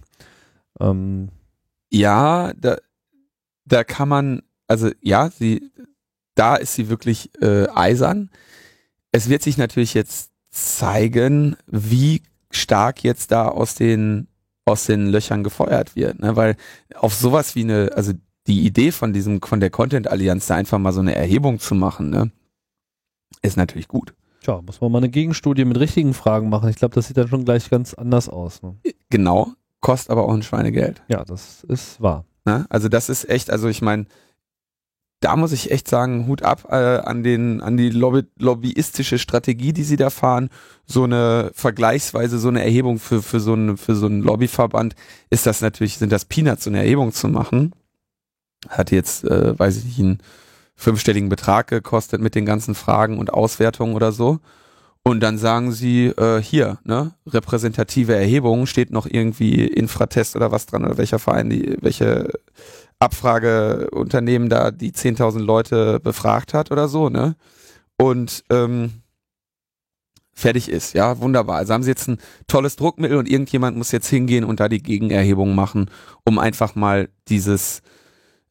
Ähm. Ja, da, da kann man, also ja, sie, da ist sie wirklich äh, eisern. Es wird sich natürlich jetzt zeigen, wie stark jetzt da aus den aus den Löchern gefeuert wird, ne? weil auf sowas wie eine, also die Idee von diesem von der Content Allianz da einfach mal so eine Erhebung zu machen, ne, ist natürlich gut. Tja, muss man mal eine Gegenstudie mit richtigen Fragen machen. Ich glaube, das sieht dann schon gleich ganz anders aus. Ne? Genau, kostet aber auch ein Schweinegeld. Ja, das ist wahr. Ne? Also das ist echt, also ich meine, da muss ich echt sagen, Hut ab äh, an den an die Lobby, lobbyistische Strategie, die sie da fahren. So eine vergleichsweise so eine Erhebung für für so einen für so einen Lobbyverband ist das natürlich sind das Peanuts, so eine Erhebung zu machen. Hat jetzt, äh, weiß ich nicht, einen fünfstelligen Betrag gekostet mit den ganzen Fragen und Auswertungen oder so. Und dann sagen sie, äh, hier, ne, repräsentative Erhebung, steht noch irgendwie Infratest oder was dran oder welcher Verein, die, welche Abfrageunternehmen da die 10.000 Leute befragt hat oder so, ne? Und ähm, fertig ist, ja, wunderbar. Also haben sie jetzt ein tolles Druckmittel und irgendjemand muss jetzt hingehen und da die Gegenerhebung machen, um einfach mal dieses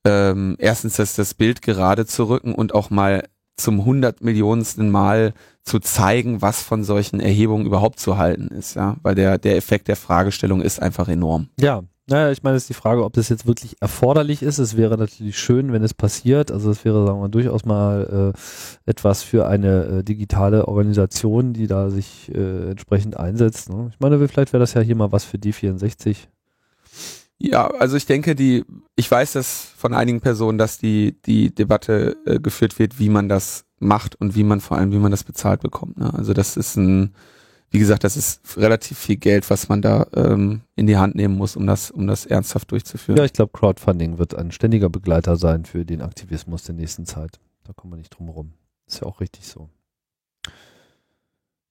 ähm, erstens das, das Bild gerade zu rücken und auch mal zum hundert Millionensten Mal zu zeigen, was von solchen Erhebungen überhaupt zu halten ist, ja, weil der, der Effekt der Fragestellung ist einfach enorm. Ja, naja, ich meine, es ist die Frage, ob das jetzt wirklich erforderlich ist. Es wäre natürlich schön, wenn es passiert. Also es wäre, sagen wir, durchaus mal äh, etwas für eine äh, digitale Organisation, die da sich äh, entsprechend einsetzt. Ne? Ich meine, vielleicht wäre das ja hier mal was für die 64. Ja, also ich denke, die, ich weiß das von einigen Personen, dass die, die Debatte äh, geführt wird, wie man das macht und wie man vor allem, wie man das bezahlt bekommt. Ne? Also das ist ein, wie gesagt, das ist relativ viel Geld, was man da ähm, in die Hand nehmen muss, um das, um das ernsthaft durchzuführen. Ja, ich glaube, Crowdfunding wird ein ständiger Begleiter sein für den Aktivismus der nächsten Zeit. Da kommen wir nicht drum herum. Ist ja auch richtig so.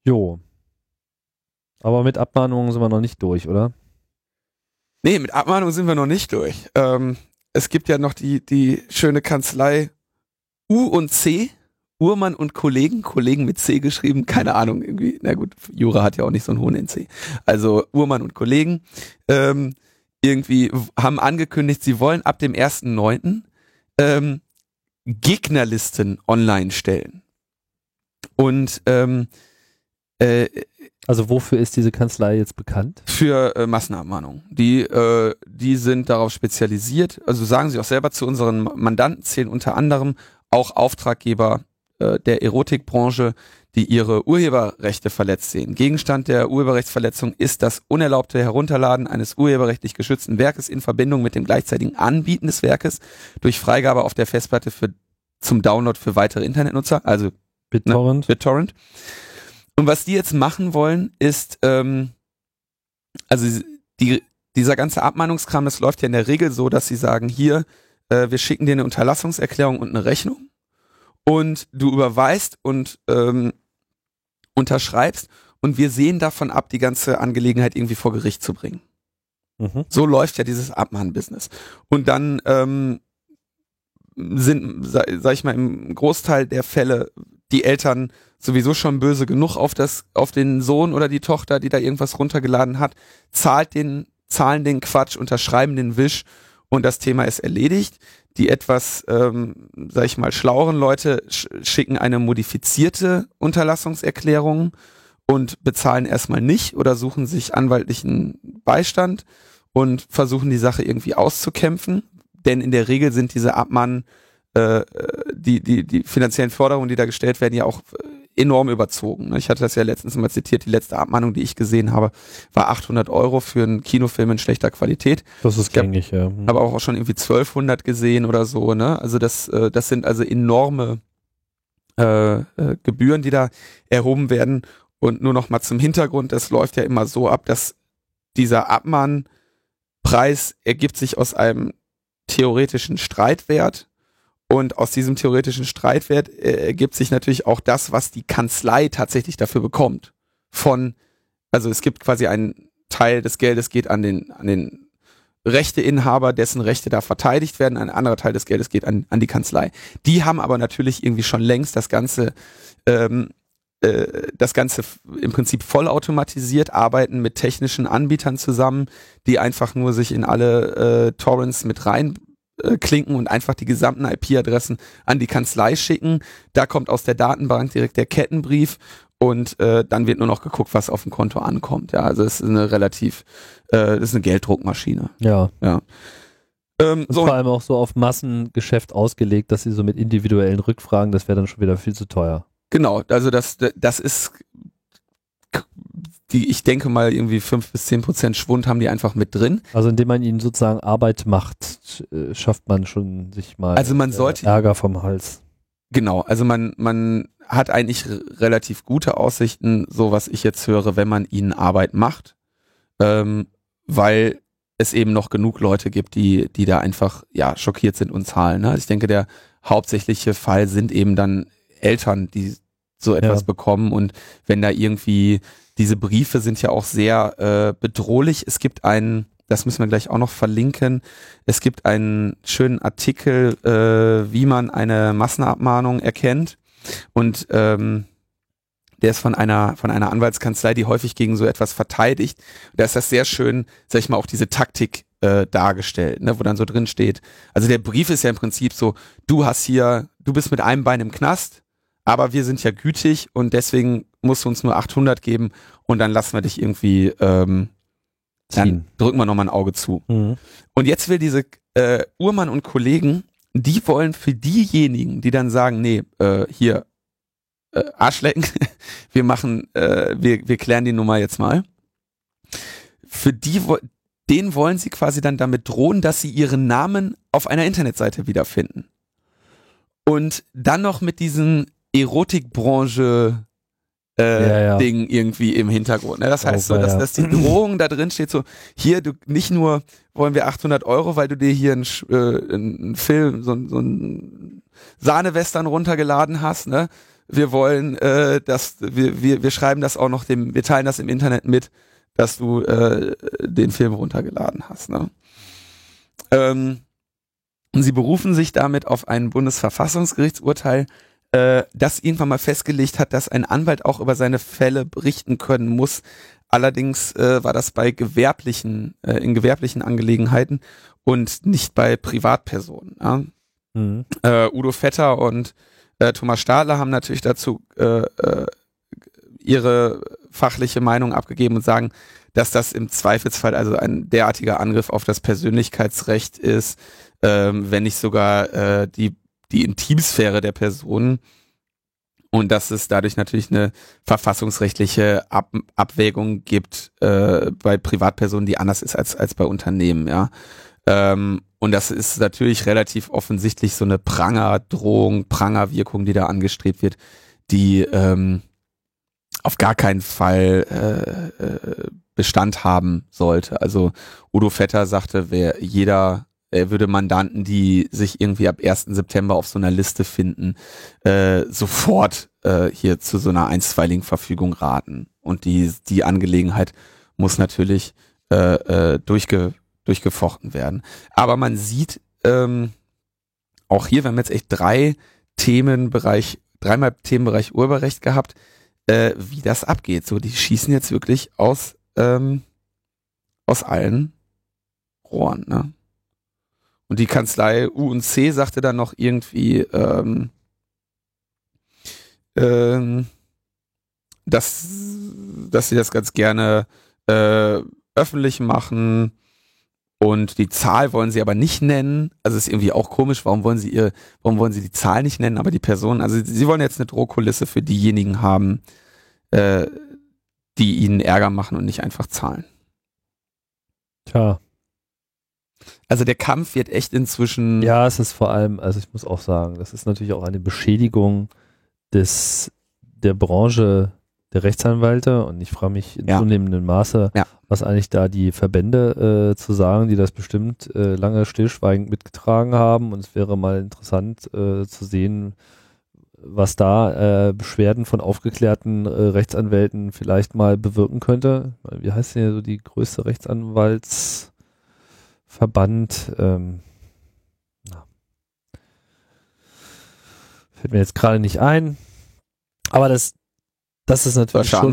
Jo. Aber mit Abmahnungen sind wir noch nicht durch, oder? Nee, mit Abmahnung sind wir noch nicht durch. Ähm, es gibt ja noch die, die schöne Kanzlei U und C, Uhrmann und Kollegen, Kollegen mit C geschrieben, keine Ahnung, irgendwie, na gut, Jura hat ja auch nicht so einen hohen NC. Also Uhrmann und Kollegen, ähm, irgendwie haben angekündigt, sie wollen ab dem 1.9. Ähm, Gegnerlisten online stellen. Und ähm, äh, also wofür ist diese Kanzlei jetzt bekannt? Für äh, Massenabmahnungen. Die, äh, die sind darauf spezialisiert. Also sagen sie auch selber zu unseren Mandanten zählen unter anderem auch Auftraggeber äh, der Erotikbranche, die ihre Urheberrechte verletzt sehen. Gegenstand der Urheberrechtsverletzung ist das unerlaubte Herunterladen eines urheberrechtlich geschützten Werkes in Verbindung mit dem gleichzeitigen Anbieten des Werkes durch Freigabe auf der Festplatte für, zum Download für weitere Internetnutzer, also BitTorrent. Ne, BitTorrent. Und was die jetzt machen wollen, ist, ähm, also die, dieser ganze Abmahnungskram, das läuft ja in der Regel so, dass sie sagen, hier, äh, wir schicken dir eine Unterlassungserklärung und eine Rechnung und du überweist und ähm, unterschreibst und wir sehen davon ab, die ganze Angelegenheit irgendwie vor Gericht zu bringen. Mhm. So läuft ja dieses Abmahn-Business. Und dann ähm, sind, sag, sag ich mal, im Großteil der Fälle die Eltern sowieso schon böse genug auf das, auf den Sohn oder die Tochter, die da irgendwas runtergeladen hat, zahlt den, zahlen den Quatsch, unterschreiben den Wisch und das Thema ist erledigt. Die etwas, ähm, sag ich mal, schlaueren Leute sch schicken eine modifizierte Unterlassungserklärung und bezahlen erstmal nicht oder suchen sich anwaltlichen Beistand und versuchen die Sache irgendwie auszukämpfen. Denn in der Regel sind diese Abmahn, äh, die, die, die finanziellen Forderungen, die da gestellt werden, ja auch enorm überzogen. Ne? Ich hatte das ja letztens mal zitiert, die letzte Abmahnung, die ich gesehen habe, war 800 Euro für einen Kinofilm in schlechter Qualität. Das ist gängig, ja. Mhm. Aber auch schon irgendwie 1200 gesehen oder so, ne? Also das, äh, das sind also enorme äh, äh, Gebühren, die da erhoben werden. Und nur noch mal zum Hintergrund, das läuft ja immer so ab, dass dieser Abmahnpreis ergibt sich aus einem theoretischen Streitwert und aus diesem theoretischen Streitwert äh, ergibt sich natürlich auch das, was die Kanzlei tatsächlich dafür bekommt. Von, also es gibt quasi einen Teil des Geldes geht an den, an den Rechteinhaber, dessen Rechte da verteidigt werden, ein anderer Teil des Geldes geht an, an die Kanzlei. Die haben aber natürlich irgendwie schon längst das Ganze, ähm, äh, das Ganze im Prinzip vollautomatisiert, arbeiten mit technischen Anbietern zusammen, die einfach nur sich in alle äh, Torrents mit rein äh, klinken und einfach die gesamten IP-Adressen an die Kanzlei schicken. Da kommt aus der Datenbank direkt der Kettenbrief und äh, dann wird nur noch geguckt, was auf dem Konto ankommt. Ja, also es ist eine relativ, äh, das ist eine Gelddruckmaschine. Ja. Ja. Ähm, so. Vor allem auch so auf Massengeschäft ausgelegt, dass sie so mit individuellen Rückfragen, das wäre dann schon wieder viel zu teuer. Genau, also das, das ist die, ich denke mal, irgendwie fünf bis zehn Prozent Schwund haben die einfach mit drin. Also indem man ihnen sozusagen Arbeit macht, äh, schafft man schon sich mal also man sollte, Ärger vom Hals. Genau, also man, man hat eigentlich relativ gute Aussichten, so was ich jetzt höre, wenn man ihnen Arbeit macht, ähm, weil es eben noch genug Leute gibt, die, die da einfach ja schockiert sind und zahlen. Ne? Ich denke, der hauptsächliche Fall sind eben dann Eltern, die so etwas ja. bekommen und wenn da irgendwie diese Briefe sind ja auch sehr äh, bedrohlich. Es gibt einen, das müssen wir gleich auch noch verlinken. Es gibt einen schönen Artikel, äh, wie man eine Massenabmahnung erkennt. Und ähm, der ist von einer, von einer Anwaltskanzlei, die häufig gegen so etwas verteidigt. Da ist das sehr schön, sag ich mal, auch diese Taktik äh, dargestellt, ne, wo dann so drin steht. Also der Brief ist ja im Prinzip so, du hast hier, du bist mit einem Bein im Knast, aber wir sind ja gütig und deswegen musst du uns nur 800 geben und dann lassen wir dich irgendwie, ähm, dann drücken wir nochmal ein Auge zu. Mhm. Und jetzt will diese äh, Uhrmann und Kollegen, die wollen für diejenigen, die dann sagen, nee, äh, hier, äh, Arschlecken, wir machen, äh, wir, wir klären die Nummer jetzt mal. Für die, denen wollen sie quasi dann damit drohen, dass sie ihren Namen auf einer Internetseite wiederfinden. Und dann noch mit diesen Erotikbranche äh, ja, ja. Ding irgendwie im Hintergrund. Ne? Das heißt oh, so, dass, ja. dass die Drohung da drin steht so, hier, du nicht nur wollen wir 800 Euro, weil du dir hier einen, äh, einen Film, so, so einen Sahnewestern runtergeladen hast, ne? Wir wollen, äh, dass wir, wir, wir schreiben das auch noch dem, wir teilen das im Internet mit, dass du äh, den Film runtergeladen hast. Ne? Ähm, und sie berufen sich damit auf ein Bundesverfassungsgerichtsurteil, äh, das irgendwann mal festgelegt hat, dass ein Anwalt auch über seine Fälle berichten können muss. Allerdings äh, war das bei gewerblichen, äh, in gewerblichen Angelegenheiten und nicht bei Privatpersonen. Ja? Mhm. Äh, Udo Vetter und äh, Thomas Stadler haben natürlich dazu äh, äh, ihre fachliche Meinung abgegeben und sagen, dass das im Zweifelsfall also ein derartiger Angriff auf das Persönlichkeitsrecht ist, ähm, wenn nicht sogar äh, die die Intimsphäre der Person und dass es dadurch natürlich eine verfassungsrechtliche Ab Abwägung gibt äh, bei Privatpersonen, die anders ist als, als bei Unternehmen, ja. Ähm, und das ist natürlich relativ offensichtlich so eine Prangerdrohung, Prangerwirkung, die da angestrebt wird, die ähm, auf gar keinen Fall äh, äh, Bestand haben sollte. Also Udo Vetter sagte, wer jeder er würde Mandanten, die sich irgendwie ab 1. September auf so einer Liste finden, äh, sofort äh, hier zu so einer einstweiligen Verfügung raten. Und die, die Angelegenheit muss natürlich äh, äh, durchge, durchgefochten werden. Aber man sieht ähm, auch hier, wir haben jetzt echt drei Themenbereich, dreimal Themenbereich Urheberrecht gehabt, äh, wie das abgeht. So, die schießen jetzt wirklich aus, ähm, aus allen Rohren, ne? Und die Kanzlei U und C sagte dann noch irgendwie, ähm, ähm, dass, dass sie das ganz gerne äh, öffentlich machen und die Zahl wollen sie aber nicht nennen. Also ist irgendwie auch komisch, warum wollen sie ihr, warum wollen sie die Zahl nicht nennen, aber die Person, also sie wollen jetzt eine Drohkulisse für diejenigen haben, äh, die ihnen Ärger machen und nicht einfach zahlen. Tja, also der Kampf wird echt inzwischen. Ja, es ist vor allem, also ich muss auch sagen, das ist natürlich auch eine Beschädigung des der Branche der Rechtsanwälte und ich frage mich in ja. zunehmendem Maße, ja. was eigentlich da die Verbände äh, zu sagen, die das bestimmt äh, lange stillschweigend mitgetragen haben und es wäre mal interessant äh, zu sehen, was da äh, Beschwerden von aufgeklärten äh, Rechtsanwälten vielleicht mal bewirken könnte. Wie heißt denn so die größte Rechtsanwalts Verband, ähm, na, fällt mir jetzt gerade nicht ein, aber das, das ist natürlich schon,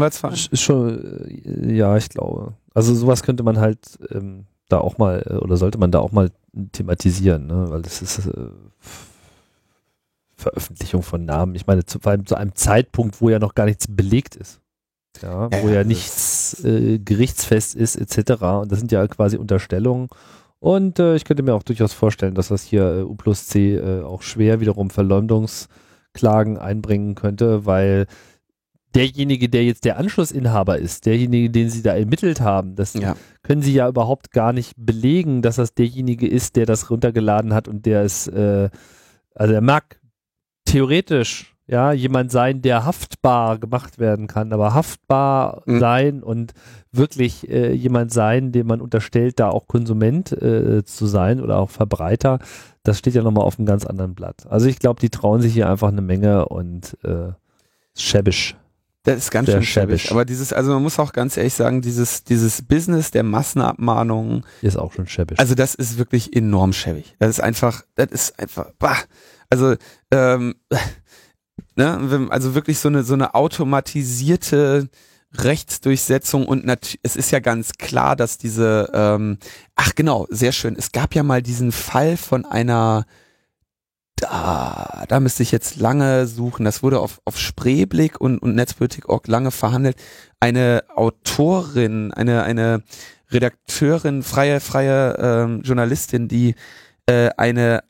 schon, äh, ja, ich glaube. Also sowas könnte man halt ähm, da auch mal, äh, oder sollte man da auch mal thematisieren, ne? weil das ist äh, Veröffentlichung von Namen. Ich meine, zu, vor allem zu einem Zeitpunkt, wo ja noch gar nichts belegt ist. Ja, ja wo ja, ja nichts äh, gerichtsfest ist, etc. Und das sind ja quasi Unterstellungen und äh, ich könnte mir auch durchaus vorstellen, dass das hier äh, U plus C äh, auch schwer wiederum Verleumdungsklagen einbringen könnte, weil derjenige, der jetzt der Anschlussinhaber ist, derjenige, den sie da ermittelt haben, das ja. können sie ja überhaupt gar nicht belegen, dass das derjenige ist, der das runtergeladen hat und der es, äh, also er mag theoretisch ja jemand sein, der haftbar gemacht werden kann, aber haftbar mhm. sein und wirklich äh, jemand sein, dem man unterstellt, da auch Konsument äh, zu sein oder auch Verbreiter, das steht ja nochmal auf einem ganz anderen Blatt. Also ich glaube, die trauen sich hier einfach eine Menge und äh, schäbisch. Das ist ganz schön schäbig. Aber dieses, also man muss auch ganz ehrlich sagen, dieses, dieses Business der Massenabmahnungen. Ist auch schon schäbig. Also das ist wirklich enorm schäbig. Das ist einfach, das ist einfach, bah. Also, ähm, ne, also wirklich so eine, so eine automatisierte Rechtsdurchsetzung und es ist ja ganz klar, dass diese, ähm, ach genau, sehr schön. Es gab ja mal diesen Fall von einer, da, da müsste ich jetzt lange suchen. Das wurde auf, auf Spreeblick und, und Netzpolitik.org lange verhandelt. Eine Autorin, eine, eine Redakteurin, freie, freie ähm, Journalistin, die äh, eine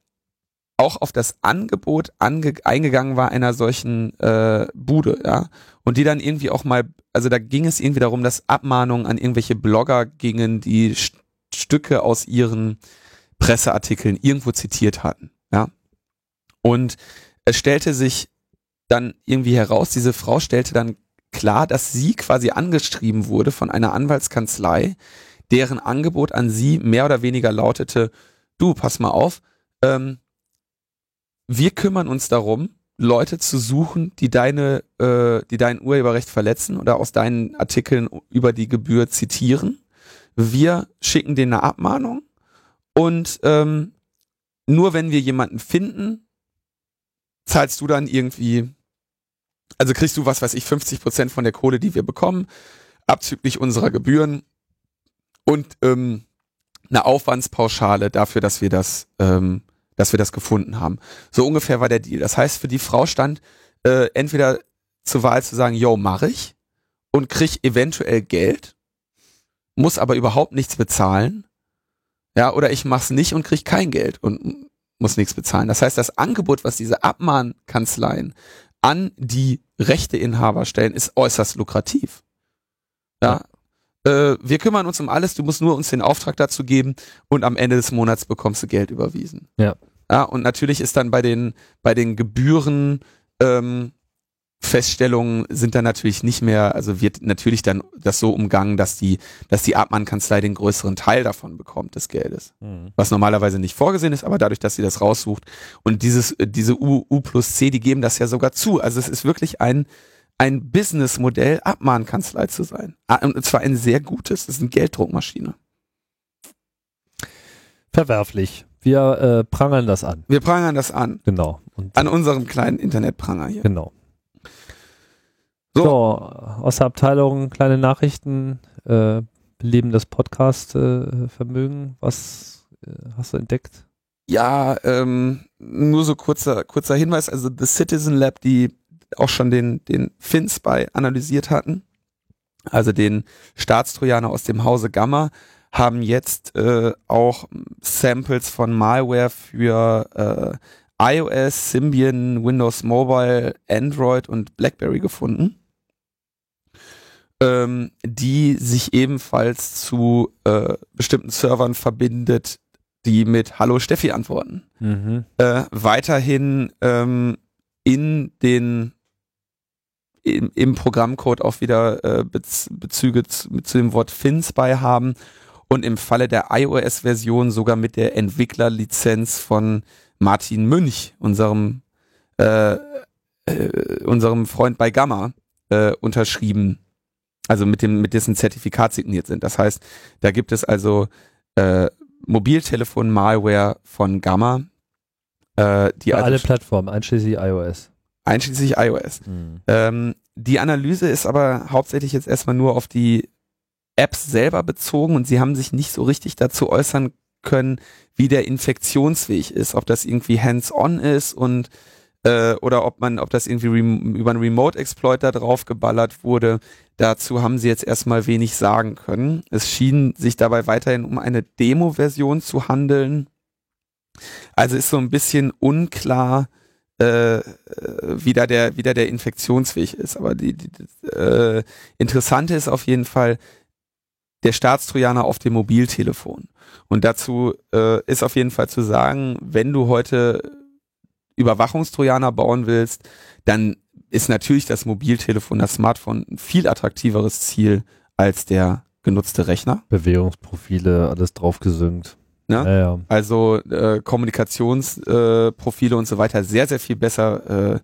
auch auf das Angebot ange eingegangen war einer solchen äh, Bude, ja. Und die dann irgendwie auch mal, also da ging es irgendwie darum, dass Abmahnungen an irgendwelche Blogger gingen, die St Stücke aus ihren Presseartikeln irgendwo zitiert hatten, ja. Und es stellte sich dann irgendwie heraus, diese Frau stellte dann klar, dass sie quasi angeschrieben wurde von einer Anwaltskanzlei, deren Angebot an sie mehr oder weniger lautete, du, pass mal auf, ähm, wir kümmern uns darum, Leute zu suchen, die deine, äh, die dein Urheberrecht verletzen oder aus deinen Artikeln über die Gebühr zitieren. Wir schicken denen eine Abmahnung und ähm, nur wenn wir jemanden finden, zahlst du dann irgendwie, also kriegst du, was weiß ich, 50 Prozent von der Kohle, die wir bekommen, abzüglich unserer Gebühren und ähm, eine Aufwandspauschale dafür, dass wir das, ähm, dass wir das gefunden haben. So ungefähr war der Deal. Das heißt, für die Frau stand äh, entweder zur Wahl zu sagen, yo, mach ich und krieg eventuell Geld, muss aber überhaupt nichts bezahlen. Ja, oder ich mach's nicht und krieg kein Geld und muss nichts bezahlen. Das heißt, das Angebot, was diese Abmahnkanzleien an die Rechteinhaber stellen, ist äußerst lukrativ. Ja. ja. Äh, wir kümmern uns um alles, du musst nur uns den Auftrag dazu geben und am Ende des Monats bekommst du Geld überwiesen. Ja. Ja, und natürlich ist dann bei den, bei den Gebühren ähm, Feststellungen sind dann natürlich nicht mehr, also wird natürlich dann das so umgangen, dass die, dass die Abmannkanzlei den größeren Teil davon bekommt des Geldes. Mhm. Was normalerweise nicht vorgesehen ist, aber dadurch, dass sie das raussucht und dieses, diese U, U plus C, die geben das ja sogar zu. Also es ist wirklich ein, ein Businessmodell, Abmahnkanzlei zu sein. Ah, und zwar ein sehr gutes, das ist eine Gelddruckmaschine. Verwerflich. Wir äh, prangern das an. Wir prangern das an. Genau. Und an unserem kleinen Internetpranger hier. Genau. So. so, aus der Abteilung kleine Nachrichten, äh, beleben das Podcast-Vermögen. Äh, Was äh, hast du entdeckt? Ja, ähm, nur so kurzer, kurzer Hinweis. Also The Citizen Lab, die auch schon den, den FinSpy analysiert hatten, also den Staatstrojaner aus dem Hause Gamma, haben jetzt äh, auch Samples von Malware für äh, iOS, Symbian, Windows Mobile, Android und BlackBerry gefunden ähm, die sich ebenfalls zu äh, bestimmten Servern verbindet, die mit Hallo Steffi antworten. Mhm. Äh, weiterhin ähm, in den im, im Programmcode auch wieder äh, Bez Bezüge zu, zu, dem Wort Fins bei haben und im Falle der iOS-Version sogar mit der Entwicklerlizenz von Martin Münch, unserem äh, äh, unserem Freund bei Gamma, äh, unterschrieben also mit dem, mit dessen Zertifikat signiert sind. Das heißt, da gibt es also äh, Mobiltelefon-Malware von Gamma, äh, die Für also alle Plattformen, einschließlich iOS. Einschließlich iOS. Mhm. Ähm, die Analyse ist aber hauptsächlich jetzt erstmal nur auf die Apps selber bezogen und sie haben sich nicht so richtig dazu äußern können, wie der Infektionsweg ist, ob das irgendwie hands-on ist und äh, oder ob man, ob das irgendwie über einen Remote-Exploit da drauf geballert wurde. Dazu haben sie jetzt erstmal wenig sagen können. Es schien sich dabei weiterhin um eine Demo-Version zu handeln. Also ist so ein bisschen unklar, äh, wieder der wieder der Infektionsweg ist. Aber die, die äh, Interessante ist auf jeden Fall der Staatstrojaner auf dem Mobiltelefon. Und dazu äh, ist auf jeden Fall zu sagen, wenn du heute Überwachungstrojaner bauen willst, dann ist natürlich das Mobiltelefon, das Smartphone ein viel attraktiveres Ziel als der genutzte Rechner. Bewegungsprofile, alles draufgesynkt. Ne? Ja, ja. Also äh, Kommunikationsprofile äh, und so weiter sehr, sehr viel besser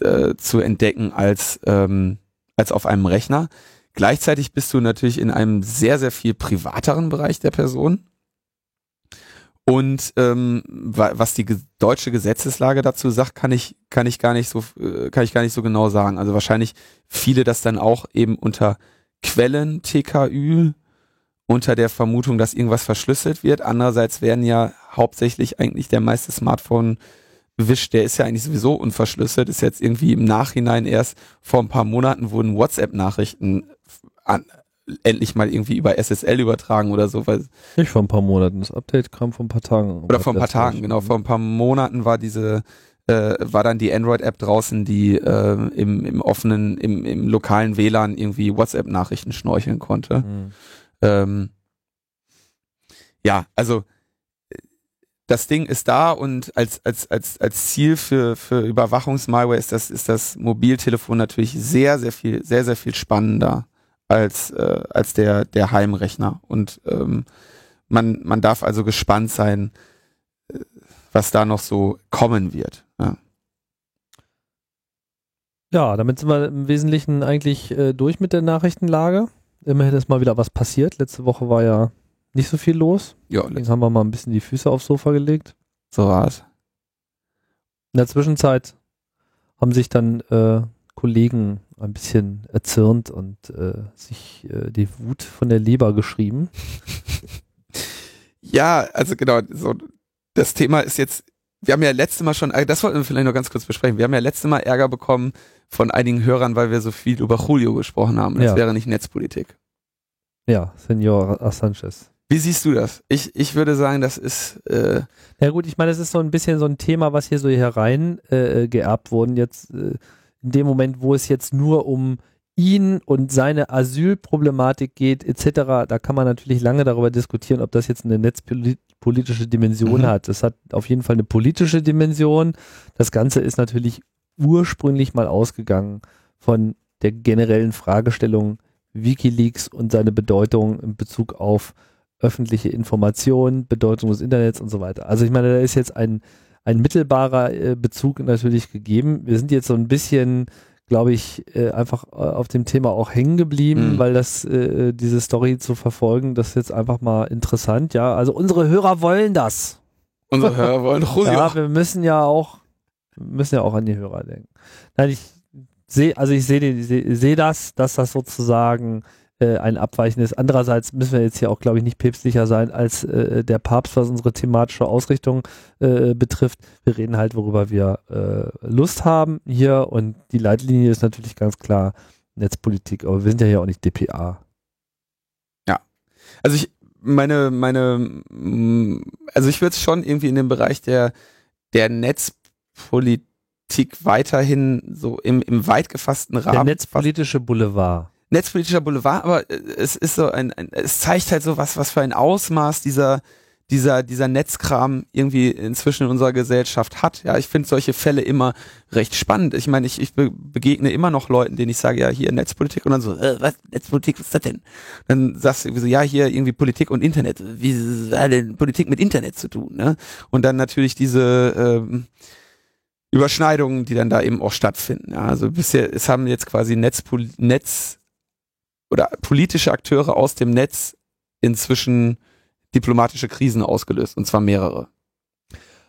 äh, äh, zu entdecken als, ähm, als auf einem Rechner. Gleichzeitig bist du natürlich in einem sehr, sehr viel privateren Bereich der Person. Und ähm, was die deutsche Gesetzeslage dazu sagt, kann ich kann ich gar nicht so äh, kann ich gar nicht so genau sagen. Also wahrscheinlich viele das dann auch eben unter Quellen TKÜ unter der Vermutung, dass irgendwas verschlüsselt wird. Andererseits werden ja hauptsächlich eigentlich der meiste Smartphone Wisch, der ist ja eigentlich sowieso unverschlüsselt, ist jetzt irgendwie im Nachhinein erst vor ein paar Monaten wurden WhatsApp-Nachrichten endlich mal irgendwie über SSL übertragen oder so. Weil Nicht vor ein paar Monaten, das Update kam vor ein paar Tagen. Oder vor ein paar Tagen, genau. Vor ein paar Monaten war diese, äh, war dann die Android-App draußen, die äh, im, im offenen, im, im lokalen WLAN irgendwie WhatsApp-Nachrichten schnorcheln konnte. Mhm. Ähm, ja, also das Ding ist da und als, als, als, als Ziel für, für Überwachungsmalware ist das, ist das Mobiltelefon natürlich sehr, sehr viel, sehr, sehr viel spannender als, äh, als der, der Heimrechner. Und ähm, man, man darf also gespannt sein, äh, was da noch so kommen wird. Ja. Ja, damit sind wir im Wesentlichen eigentlich äh, durch mit der Nachrichtenlage. Immerhin ist mal wieder was passiert. Letzte Woche war ja nicht so viel los. Ja, Deswegen haben wir mal ein bisschen die Füße aufs Sofa gelegt. So war's. In der Zwischenzeit haben sich dann äh, Kollegen ein bisschen erzürnt und äh, sich äh, die Wut von der Leber geschrieben. ja, also genau, so das Thema ist jetzt, wir haben ja letzte Mal schon, äh, das wollten wir vielleicht noch ganz kurz besprechen, wir haben ja letzte Mal Ärger bekommen von einigen Hörern, weil wir so viel über Julio gesprochen haben. Das ja. wäre nicht Netzpolitik. Ja, Senor Sanchez. Wie siehst du das? Ich, ich würde sagen, das ist. Äh ja gut, ich meine, das ist so ein bisschen so ein Thema, was hier so herein äh, geerbt worden. Jetzt äh, in dem Moment, wo es jetzt nur um ihn und seine Asylproblematik geht, etc., da kann man natürlich lange darüber diskutieren, ob das jetzt eine netzpolitische Dimension mhm. hat. Das hat auf jeden Fall eine politische Dimension. Das Ganze ist natürlich ursprünglich mal ausgegangen von der generellen Fragestellung Wikileaks und seine Bedeutung in Bezug auf öffentliche Information, Bedeutung des Internets und so weiter. Also ich meine, da ist jetzt ein, ein mittelbarer äh, Bezug natürlich gegeben. Wir sind jetzt so ein bisschen, glaube ich, äh, einfach äh, auf dem Thema auch hängen geblieben, mhm. weil das, äh, diese Story zu verfolgen, das ist jetzt einfach mal interessant. Ja, also unsere Hörer wollen das. Unsere Hörer wollen Julio. Ja, wir müssen ja auch, müssen ja auch an die Hörer denken. Nein, ich sehe, also ich sehe seh, seh das, dass das sozusagen äh, ein abweichendes. Andererseits müssen wir jetzt hier auch, glaube ich, nicht päpstlicher sein als äh, der Papst, was unsere thematische Ausrichtung äh, betrifft. Wir reden halt, worüber wir äh, Lust haben hier und die Leitlinie ist natürlich ganz klar Netzpolitik, aber wir sind ja hier auch nicht DPA. Ja, also ich meine, meine, also ich würde es schon irgendwie in dem Bereich der, der Netzpolitik weiterhin so im, im weit gefassten Rahmen. Der netzpolitische Boulevard netzpolitischer Boulevard, aber äh, es ist so ein, ein, es zeigt halt so was, was für ein Ausmaß dieser, dieser, dieser Netzkram irgendwie inzwischen in unserer Gesellschaft hat. Ja, ich finde solche Fälle immer recht spannend. Ich meine, ich, ich be begegne immer noch Leuten, denen ich sage, ja, hier Netzpolitik und dann so, äh, was, Netzpolitik, was ist das denn? Dann sagst du so, ja, hier irgendwie Politik und Internet. Wie hat denn Politik mit Internet zu tun? Ne? Und dann natürlich diese ähm, Überschneidungen, die dann da eben auch stattfinden. Ja, also bisher, es haben jetzt quasi Netzpol Netz oder politische Akteure aus dem Netz inzwischen diplomatische Krisen ausgelöst, und zwar mehrere.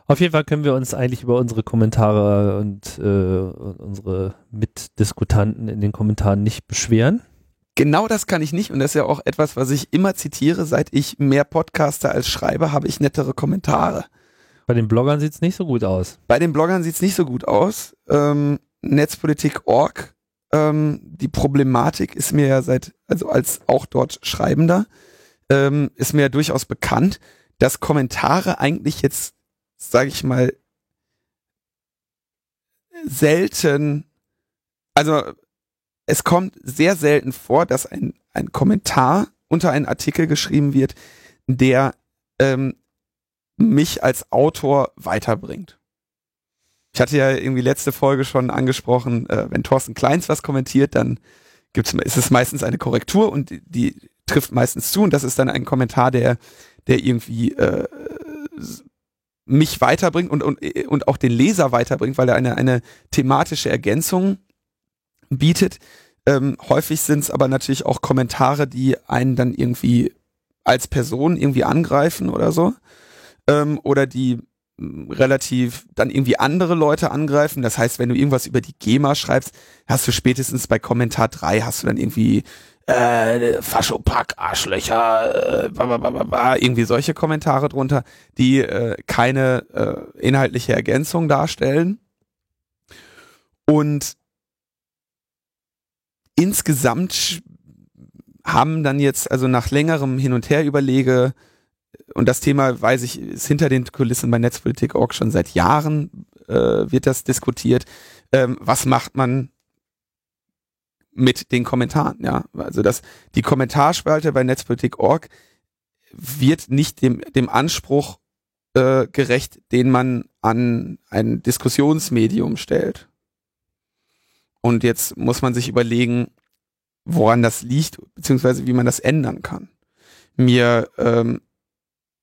Auf jeden Fall können wir uns eigentlich über unsere Kommentare und äh, unsere Mitdiskutanten in den Kommentaren nicht beschweren. Genau das kann ich nicht und das ist ja auch etwas, was ich immer zitiere. Seit ich mehr Podcaster als schreibe, habe ich nettere Kommentare. Bei den Bloggern sieht es nicht so gut aus. Bei den Bloggern sieht es nicht so gut aus. Ähm, Netzpolitik.org ähm, die Problematik ist mir ja seit, also als auch dort Schreibender, ähm, ist mir ja durchaus bekannt, dass Kommentare eigentlich jetzt, sage ich mal, selten, also es kommt sehr selten vor, dass ein, ein Kommentar unter einen Artikel geschrieben wird, der ähm, mich als Autor weiterbringt. Ich hatte ja irgendwie letzte Folge schon angesprochen, äh, wenn Thorsten Kleins was kommentiert, dann gibt's, ist es meistens eine Korrektur und die, die trifft meistens zu und das ist dann ein Kommentar, der, der irgendwie äh, mich weiterbringt und, und, und auch den Leser weiterbringt, weil er eine, eine thematische Ergänzung bietet. Ähm, häufig sind es aber natürlich auch Kommentare, die einen dann irgendwie als Person irgendwie angreifen oder so. Ähm, oder die relativ dann irgendwie andere Leute angreifen. Das heißt, wenn du irgendwas über die GEMA schreibst, hast du spätestens bei Kommentar 3 hast du dann irgendwie äh, Faschopack, Arschlöcher, äh, irgendwie solche Kommentare drunter, die äh, keine äh, inhaltliche Ergänzung darstellen. Und insgesamt haben dann jetzt, also nach längerem Hin und Her überlege, und das Thema, weiß ich, ist hinter den Kulissen bei Netzpolitik.org schon seit Jahren äh, wird das diskutiert. Ähm, was macht man mit den Kommentaren? Ja, also das, die Kommentarspalte bei Netzpolitik.org wird nicht dem, dem Anspruch äh, gerecht, den man an ein Diskussionsmedium stellt. Und jetzt muss man sich überlegen, woran das liegt, beziehungsweise wie man das ändern kann. Mir ähm,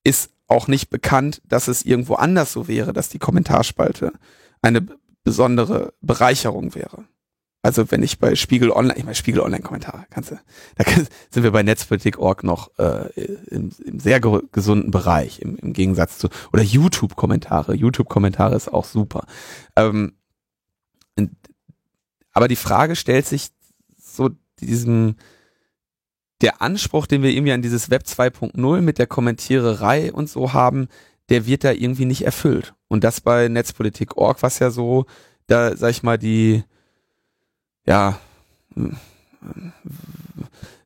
ist auch nicht bekannt, dass es irgendwo anders so wäre, dass die Kommentarspalte eine besondere Bereicherung wäre. Also wenn ich bei Spiegel Online, ich meine Spiegel Online Kommentare, kannst du, da sind wir bei Netzpolitik.org noch äh, im, im sehr ge gesunden Bereich im, im Gegensatz zu oder YouTube Kommentare. YouTube Kommentare ist auch super. Ähm, aber die Frage stellt sich so diesem der Anspruch, den wir irgendwie an dieses Web 2.0 mit der Kommentiererei und so haben, der wird da irgendwie nicht erfüllt. Und das bei Netzpolitik.org, was ja so, da sag ich mal, die, ja,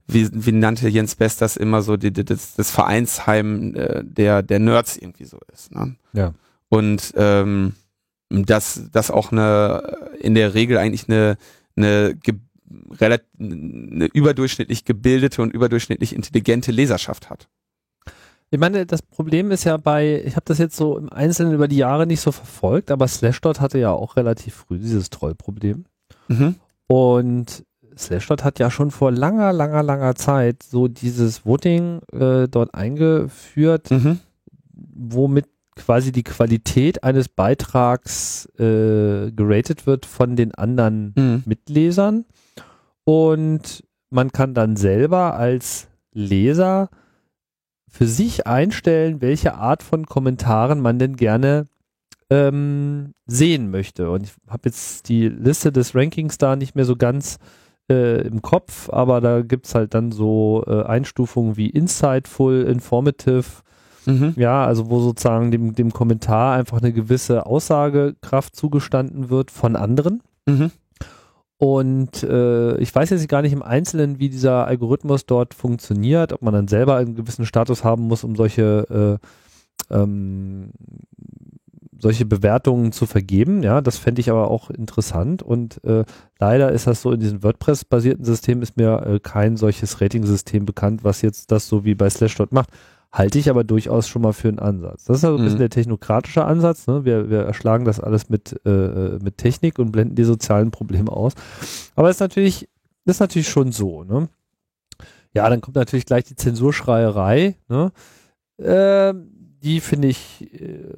wie, wie nannte Jens Best das immer so, die, die, das, das Vereinsheim äh, der, der Nerds irgendwie so ist. Ne? Ja. Und ähm, dass das auch eine in der Regel eigentlich eine, eine relativ eine überdurchschnittlich gebildete und überdurchschnittlich intelligente Leserschaft hat. Ich meine, das Problem ist ja bei, ich habe das jetzt so im Einzelnen über die Jahre nicht so verfolgt, aber Slashdot hatte ja auch relativ früh dieses Trollproblem. Mhm. Und Slashdot hat ja schon vor langer, langer, langer Zeit so dieses Voting äh, dort eingeführt, mhm. womit quasi die Qualität eines Beitrags äh, geratet wird von den anderen mhm. Mitlesern. Und man kann dann selber als Leser für sich einstellen, welche Art von Kommentaren man denn gerne ähm, sehen möchte. Und ich habe jetzt die Liste des Rankings da nicht mehr so ganz äh, im Kopf, aber da gibt es halt dann so äh, Einstufungen wie insightful, informative, mhm. ja, also wo sozusagen dem, dem Kommentar einfach eine gewisse Aussagekraft zugestanden wird von anderen. Mhm. Und äh, ich weiß jetzt gar nicht im Einzelnen, wie dieser Algorithmus dort funktioniert, ob man dann selber einen gewissen Status haben muss, um solche äh, ähm, solche Bewertungen zu vergeben. Ja, das fände ich aber auch interessant. Und äh, leider ist das so in diesem WordPress-basierten System ist mir äh, kein solches Rating-System bekannt, was jetzt das so wie bei Slashdot macht halte ich aber durchaus schon mal für einen Ansatz. Das ist also ein bisschen mhm. der technokratische Ansatz. Ne? Wir, wir erschlagen das alles mit, äh, mit Technik und blenden die sozialen Probleme aus. Aber es ist natürlich, das ist natürlich schon so. Ne? Ja, dann kommt natürlich gleich die Zensurschreierei. Ne? Äh, die finde ich äh,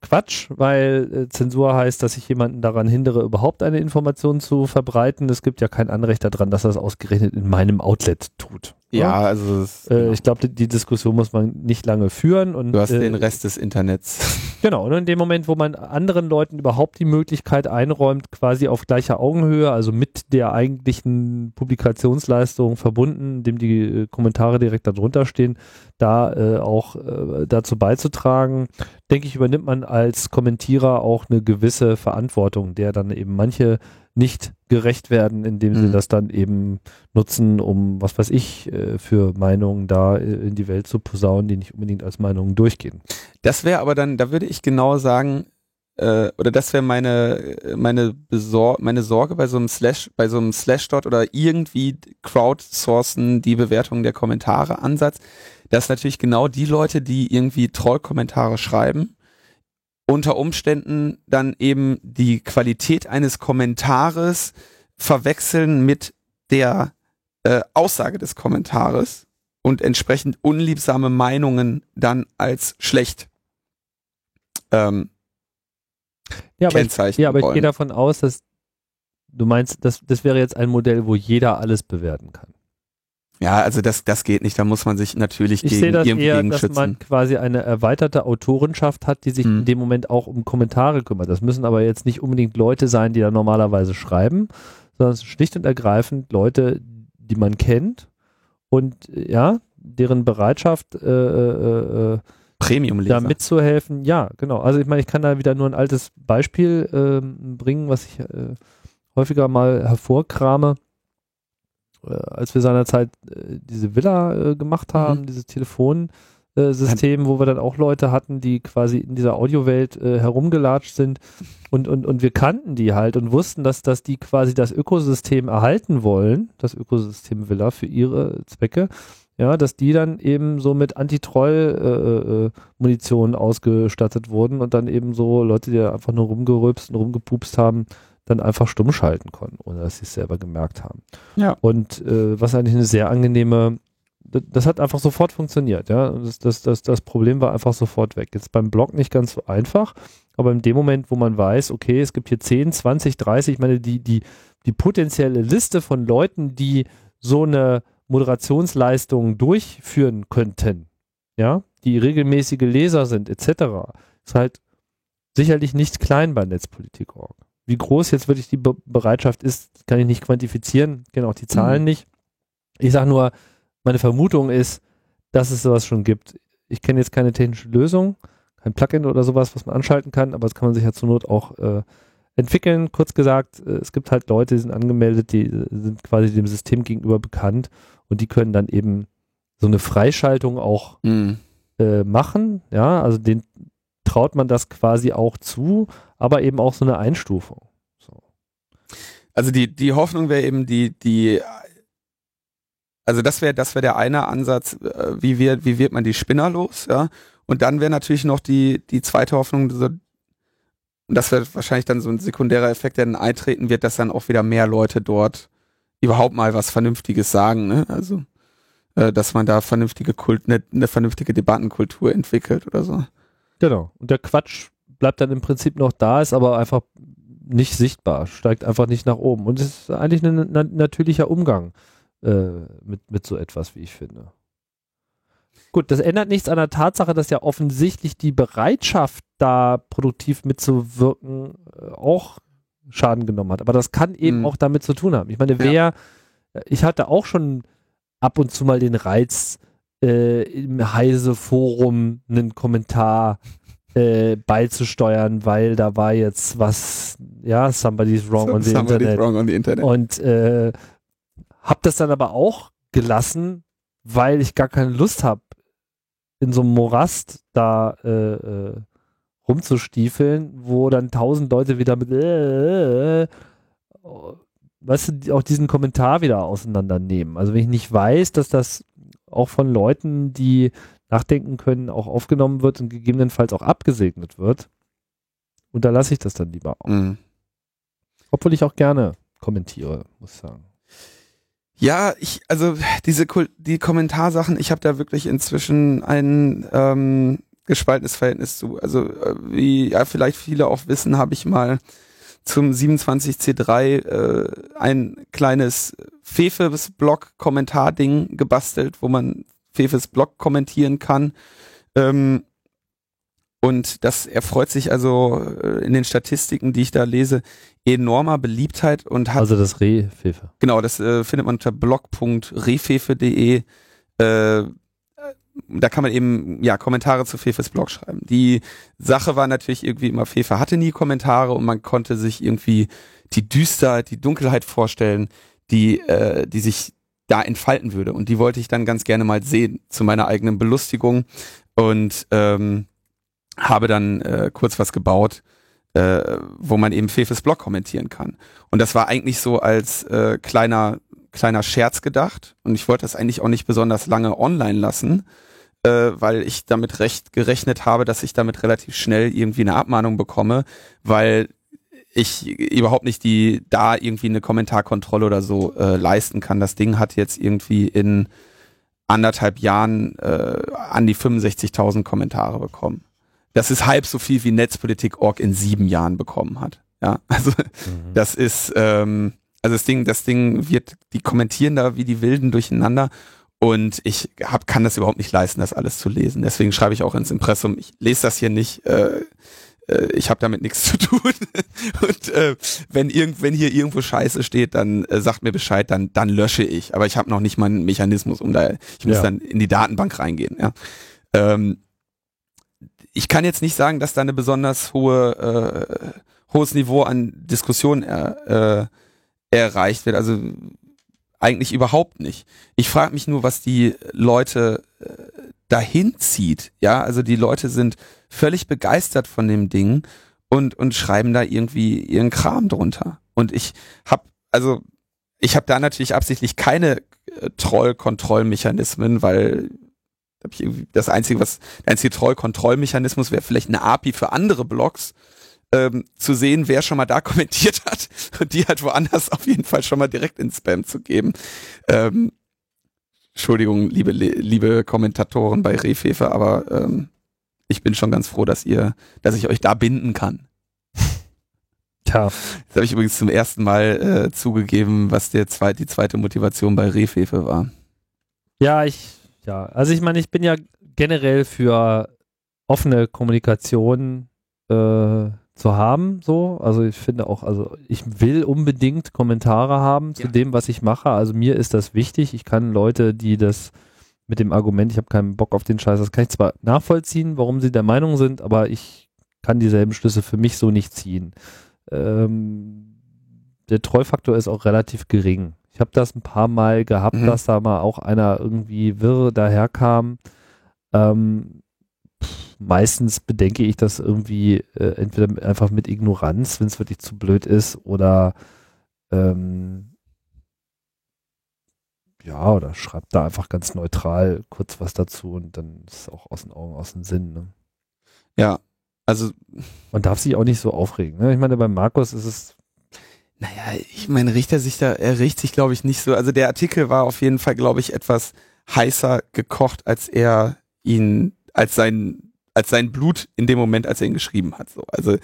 Quatsch, weil äh, Zensur heißt, dass ich jemanden daran hindere, überhaupt eine Information zu verbreiten. Es gibt ja kein Anrecht daran, dass er es ausgerechnet in meinem Outlet tut. Ja, also ist, äh, genau. ich glaube, die, die, Diskussion muss man nicht lange führen. Und, du hast äh, den Rest des Internets. Genau, und in dem Moment, wo man anderen Leuten überhaupt die Möglichkeit einräumt, quasi auf gleicher Augenhöhe, also mit der eigentlichen Publikationsleistung verbunden, dem die äh, Kommentare direkt darunter stehen, da äh, auch äh, dazu beizutragen, denke ich, übernimmt man als Kommentierer auch eine gewisse Verantwortung, der dann eben manche nicht gerecht werden, indem mhm. sie das dann eben nutzen, um, was weiß ich, äh, für Meinungen da äh, in die Welt zu posaunen, die nicht unbedingt als Meinungen durchgehen. Das wäre aber dann, da würde ich genau sagen, äh, oder das wäre meine meine Besor meine Sorge bei so einem Slash bei so einem Slashdot oder irgendwie crowdsourcen die Bewertung der Kommentare Ansatz, dass natürlich genau die Leute, die irgendwie Trollkommentare schreiben, unter Umständen dann eben die Qualität eines Kommentares verwechseln mit der äh, Aussage des Kommentares und entsprechend unliebsame Meinungen dann als schlecht ähm, ja, aber ich, ja, aber ich gehe davon aus, dass du meinst, dass, das wäre jetzt ein Modell, wo jeder alles bewerten kann. Ja, also das, das geht nicht. Da muss man sich natürlich ich gegen das eher, dass schützen. man quasi eine erweiterte Autorenschaft hat, die sich hm. in dem Moment auch um Kommentare kümmert. Das müssen aber jetzt nicht unbedingt Leute sein, die da normalerweise schreiben, sondern schlicht und ergreifend Leute, die man kennt und ja, deren Bereitschaft äh, äh, äh Premium da mitzuhelfen. Ja, genau. Also ich meine, ich kann da wieder nur ein altes Beispiel äh, bringen, was ich äh, häufiger mal hervorkrame. Äh, als wir seinerzeit äh, diese Villa äh, gemacht haben, mhm. dieses Telefonsystem, wo wir dann auch Leute hatten, die quasi in dieser Audiowelt herumgelatscht sind und, und, und wir kannten die halt und wussten, dass, dass die quasi das Ökosystem erhalten wollen, das Ökosystem Villa für ihre Zwecke ja, dass die dann eben so mit Anti-Troll-Munition äh, äh, ausgestattet wurden und dann eben so Leute, die einfach nur rumgerülpst und rumgepupst haben, dann einfach stumm schalten konnten, ohne dass sie es selber gemerkt haben. Ja. Und äh, was eigentlich eine sehr angenehme, das, das hat einfach sofort funktioniert, ja. Das, das, das, das Problem war einfach sofort weg. Jetzt beim Blog nicht ganz so einfach, aber in dem Moment, wo man weiß, okay, es gibt hier 10, 20, 30, ich meine, die, die, die potenzielle Liste von Leuten, die so eine Moderationsleistungen durchführen könnten, ja, die regelmäßige Leser sind, etc., ist halt sicherlich nicht klein bei Netzpolitik.org. Wie groß jetzt wirklich die Be Bereitschaft ist, kann ich nicht quantifizieren, kenne auch die Zahlen mhm. nicht. Ich sage nur, meine Vermutung ist, dass es sowas schon gibt. Ich kenne jetzt keine technische Lösung, kein Plugin oder sowas, was man anschalten kann, aber das kann man sich ja zur Not auch äh, entwickeln. Kurz gesagt, äh, es gibt halt Leute, die sind angemeldet, die äh, sind quasi dem System gegenüber bekannt und die können dann eben so eine Freischaltung auch mhm. äh, machen. Ja, also den traut man das quasi auch zu, aber eben auch so eine Einstufung. So. Also die, die Hoffnung wäre eben die, die, also das wäre, das wäre der eine Ansatz, äh, wie wird, wie wird man die Spinner los, ja. Und dann wäre natürlich noch die, die zweite Hoffnung, so, und das wäre wahrscheinlich dann so ein sekundärer Effekt, der dann eintreten wird, dass dann auch wieder mehr Leute dort überhaupt mal was Vernünftiges sagen, ne? Also, äh, dass man da vernünftige Kult, ne, eine vernünftige Debattenkultur entwickelt oder so. Genau. Und der Quatsch bleibt dann im Prinzip noch da, ist aber einfach nicht sichtbar, steigt einfach nicht nach oben. Und es ist eigentlich ein na natürlicher Umgang äh, mit, mit so etwas, wie ich finde. Gut, das ändert nichts an der Tatsache, dass ja offensichtlich die Bereitschaft, da produktiv mitzuwirken, äh, auch Schaden genommen hat. Aber das kann eben mhm. auch damit zu tun haben. Ich meine, wer, ja. ich hatte auch schon ab und zu mal den Reiz, äh, im Heise-Forum einen Kommentar äh, beizusteuern, weil da war jetzt was, ja, somebody's wrong, so, on, the internet. wrong on the internet. Und äh, hab das dann aber auch gelassen, weil ich gar keine Lust habe, in so einem Morast da äh, äh, rumzustiefeln, wo dann tausend Leute wieder mit äh, äh, weißt du, auch diesen Kommentar wieder auseinandernehmen. Also wenn ich nicht weiß, dass das auch von Leuten, die nachdenken können, auch aufgenommen wird und gegebenenfalls auch abgesegnet wird, unterlasse ich das dann lieber auch. Mhm. Obwohl ich auch gerne kommentiere, muss ich sagen. Ja, ich, also diese die Kommentarsachen, ich habe da wirklich inzwischen ein ähm, gespaltenes Verhältnis zu. Also äh, wie ja vielleicht viele auch wissen, habe ich mal zum 27C3 äh, ein kleines Fefes Blog Kommentar-Ding gebastelt, wo man Fefes Blog kommentieren kann. Ähm, und das erfreut sich also äh, in den Statistiken, die ich da lese, enormer Beliebtheit und hat. Also das Rehfefe. Genau, das äh, findet man unter blog.rehfefe.de. Äh, da kann man eben ja Kommentare zu Fefes Blog schreiben. Die Sache war natürlich irgendwie immer, Fefe hatte nie Kommentare und man konnte sich irgendwie die Düsterheit, die Dunkelheit vorstellen, die, äh, die sich da entfalten würde. Und die wollte ich dann ganz gerne mal sehen zu meiner eigenen Belustigung und ähm, habe dann äh, kurz was gebaut, äh, wo man eben Fefes Blog kommentieren kann. Und das war eigentlich so als äh, kleiner kleiner Scherz gedacht und ich wollte das eigentlich auch nicht besonders lange online lassen, äh, weil ich damit recht gerechnet habe, dass ich damit relativ schnell irgendwie eine Abmahnung bekomme, weil ich überhaupt nicht die da irgendwie eine Kommentarkontrolle oder so äh, leisten kann. Das Ding hat jetzt irgendwie in anderthalb Jahren äh, an die 65.000 Kommentare bekommen. Das ist halb so viel wie Netzpolitik.org in sieben Jahren bekommen hat. Ja, also mhm. das ist ähm, also das Ding, das Ding wird, die kommentieren da wie die Wilden durcheinander und ich hab, kann das überhaupt nicht leisten, das alles zu lesen. Deswegen schreibe ich auch ins Impressum, ich lese das hier nicht, äh, äh, ich habe damit nichts zu tun. und äh, wenn, irgend, wenn hier irgendwo Scheiße steht, dann äh, sagt mir Bescheid, dann, dann lösche ich. Aber ich habe noch nicht mal einen Mechanismus, um da, ich muss ja. dann in die Datenbank reingehen. Ja. Ähm, ich kann jetzt nicht sagen, dass da eine besonders hohe, äh, hohes Niveau an Diskussion äh, äh, erreicht wird. Also eigentlich überhaupt nicht. Ich frage mich nur, was die Leute äh, dahin zieht. Ja, also die Leute sind völlig begeistert von dem Ding und und schreiben da irgendwie ihren Kram drunter. Und ich habe also ich habe da natürlich absichtlich keine äh, Troll-Kontrollmechanismen, weil das einzige, was der einzige Troll-Kontrollmechanismus wäre vielleicht eine API für andere Blogs, ähm, zu sehen, wer schon mal da kommentiert hat und die halt woanders auf jeden Fall schon mal direkt ins Spam zu geben. Ähm, Entschuldigung, liebe, liebe Kommentatoren bei Rehfefe, aber ähm, ich bin schon ganz froh, dass ihr, dass ich euch da binden kann. Tja. Das habe ich übrigens zum ersten Mal äh, zugegeben, was der zweit, die zweite Motivation bei Rehfefe war. Ja, ich, ja, also ich meine, ich bin ja generell für offene Kommunikation äh, zu haben, so. Also ich finde auch, also ich will unbedingt Kommentare haben zu ja. dem, was ich mache. Also mir ist das wichtig. Ich kann Leute, die das mit dem Argument, ich habe keinen Bock auf den Scheiß, das kann ich zwar nachvollziehen, warum sie der Meinung sind, aber ich kann dieselben Schlüsse für mich so nicht ziehen. Ähm, der Treufaktor ist auch relativ gering. Ich habe das ein paar Mal gehabt, mhm. dass da mal auch einer irgendwie wirr daherkam. Ähm, meistens bedenke ich das irgendwie äh, entweder einfach mit Ignoranz, wenn es wirklich zu blöd ist, oder ähm, ja, oder schreibt da einfach ganz neutral kurz was dazu und dann ist es auch aus den Augen, aus dem Sinn. Ne? Ja, also man darf sich auch nicht so aufregen. Ne? Ich meine, bei Markus ist es naja, ich meine, Richter sich da, er riecht sich, glaube ich, nicht so. Also der Artikel war auf jeden Fall, glaube ich, etwas heißer gekocht, als er ihn, als sein als sein Blut in dem Moment, als er ihn geschrieben hat. So. Also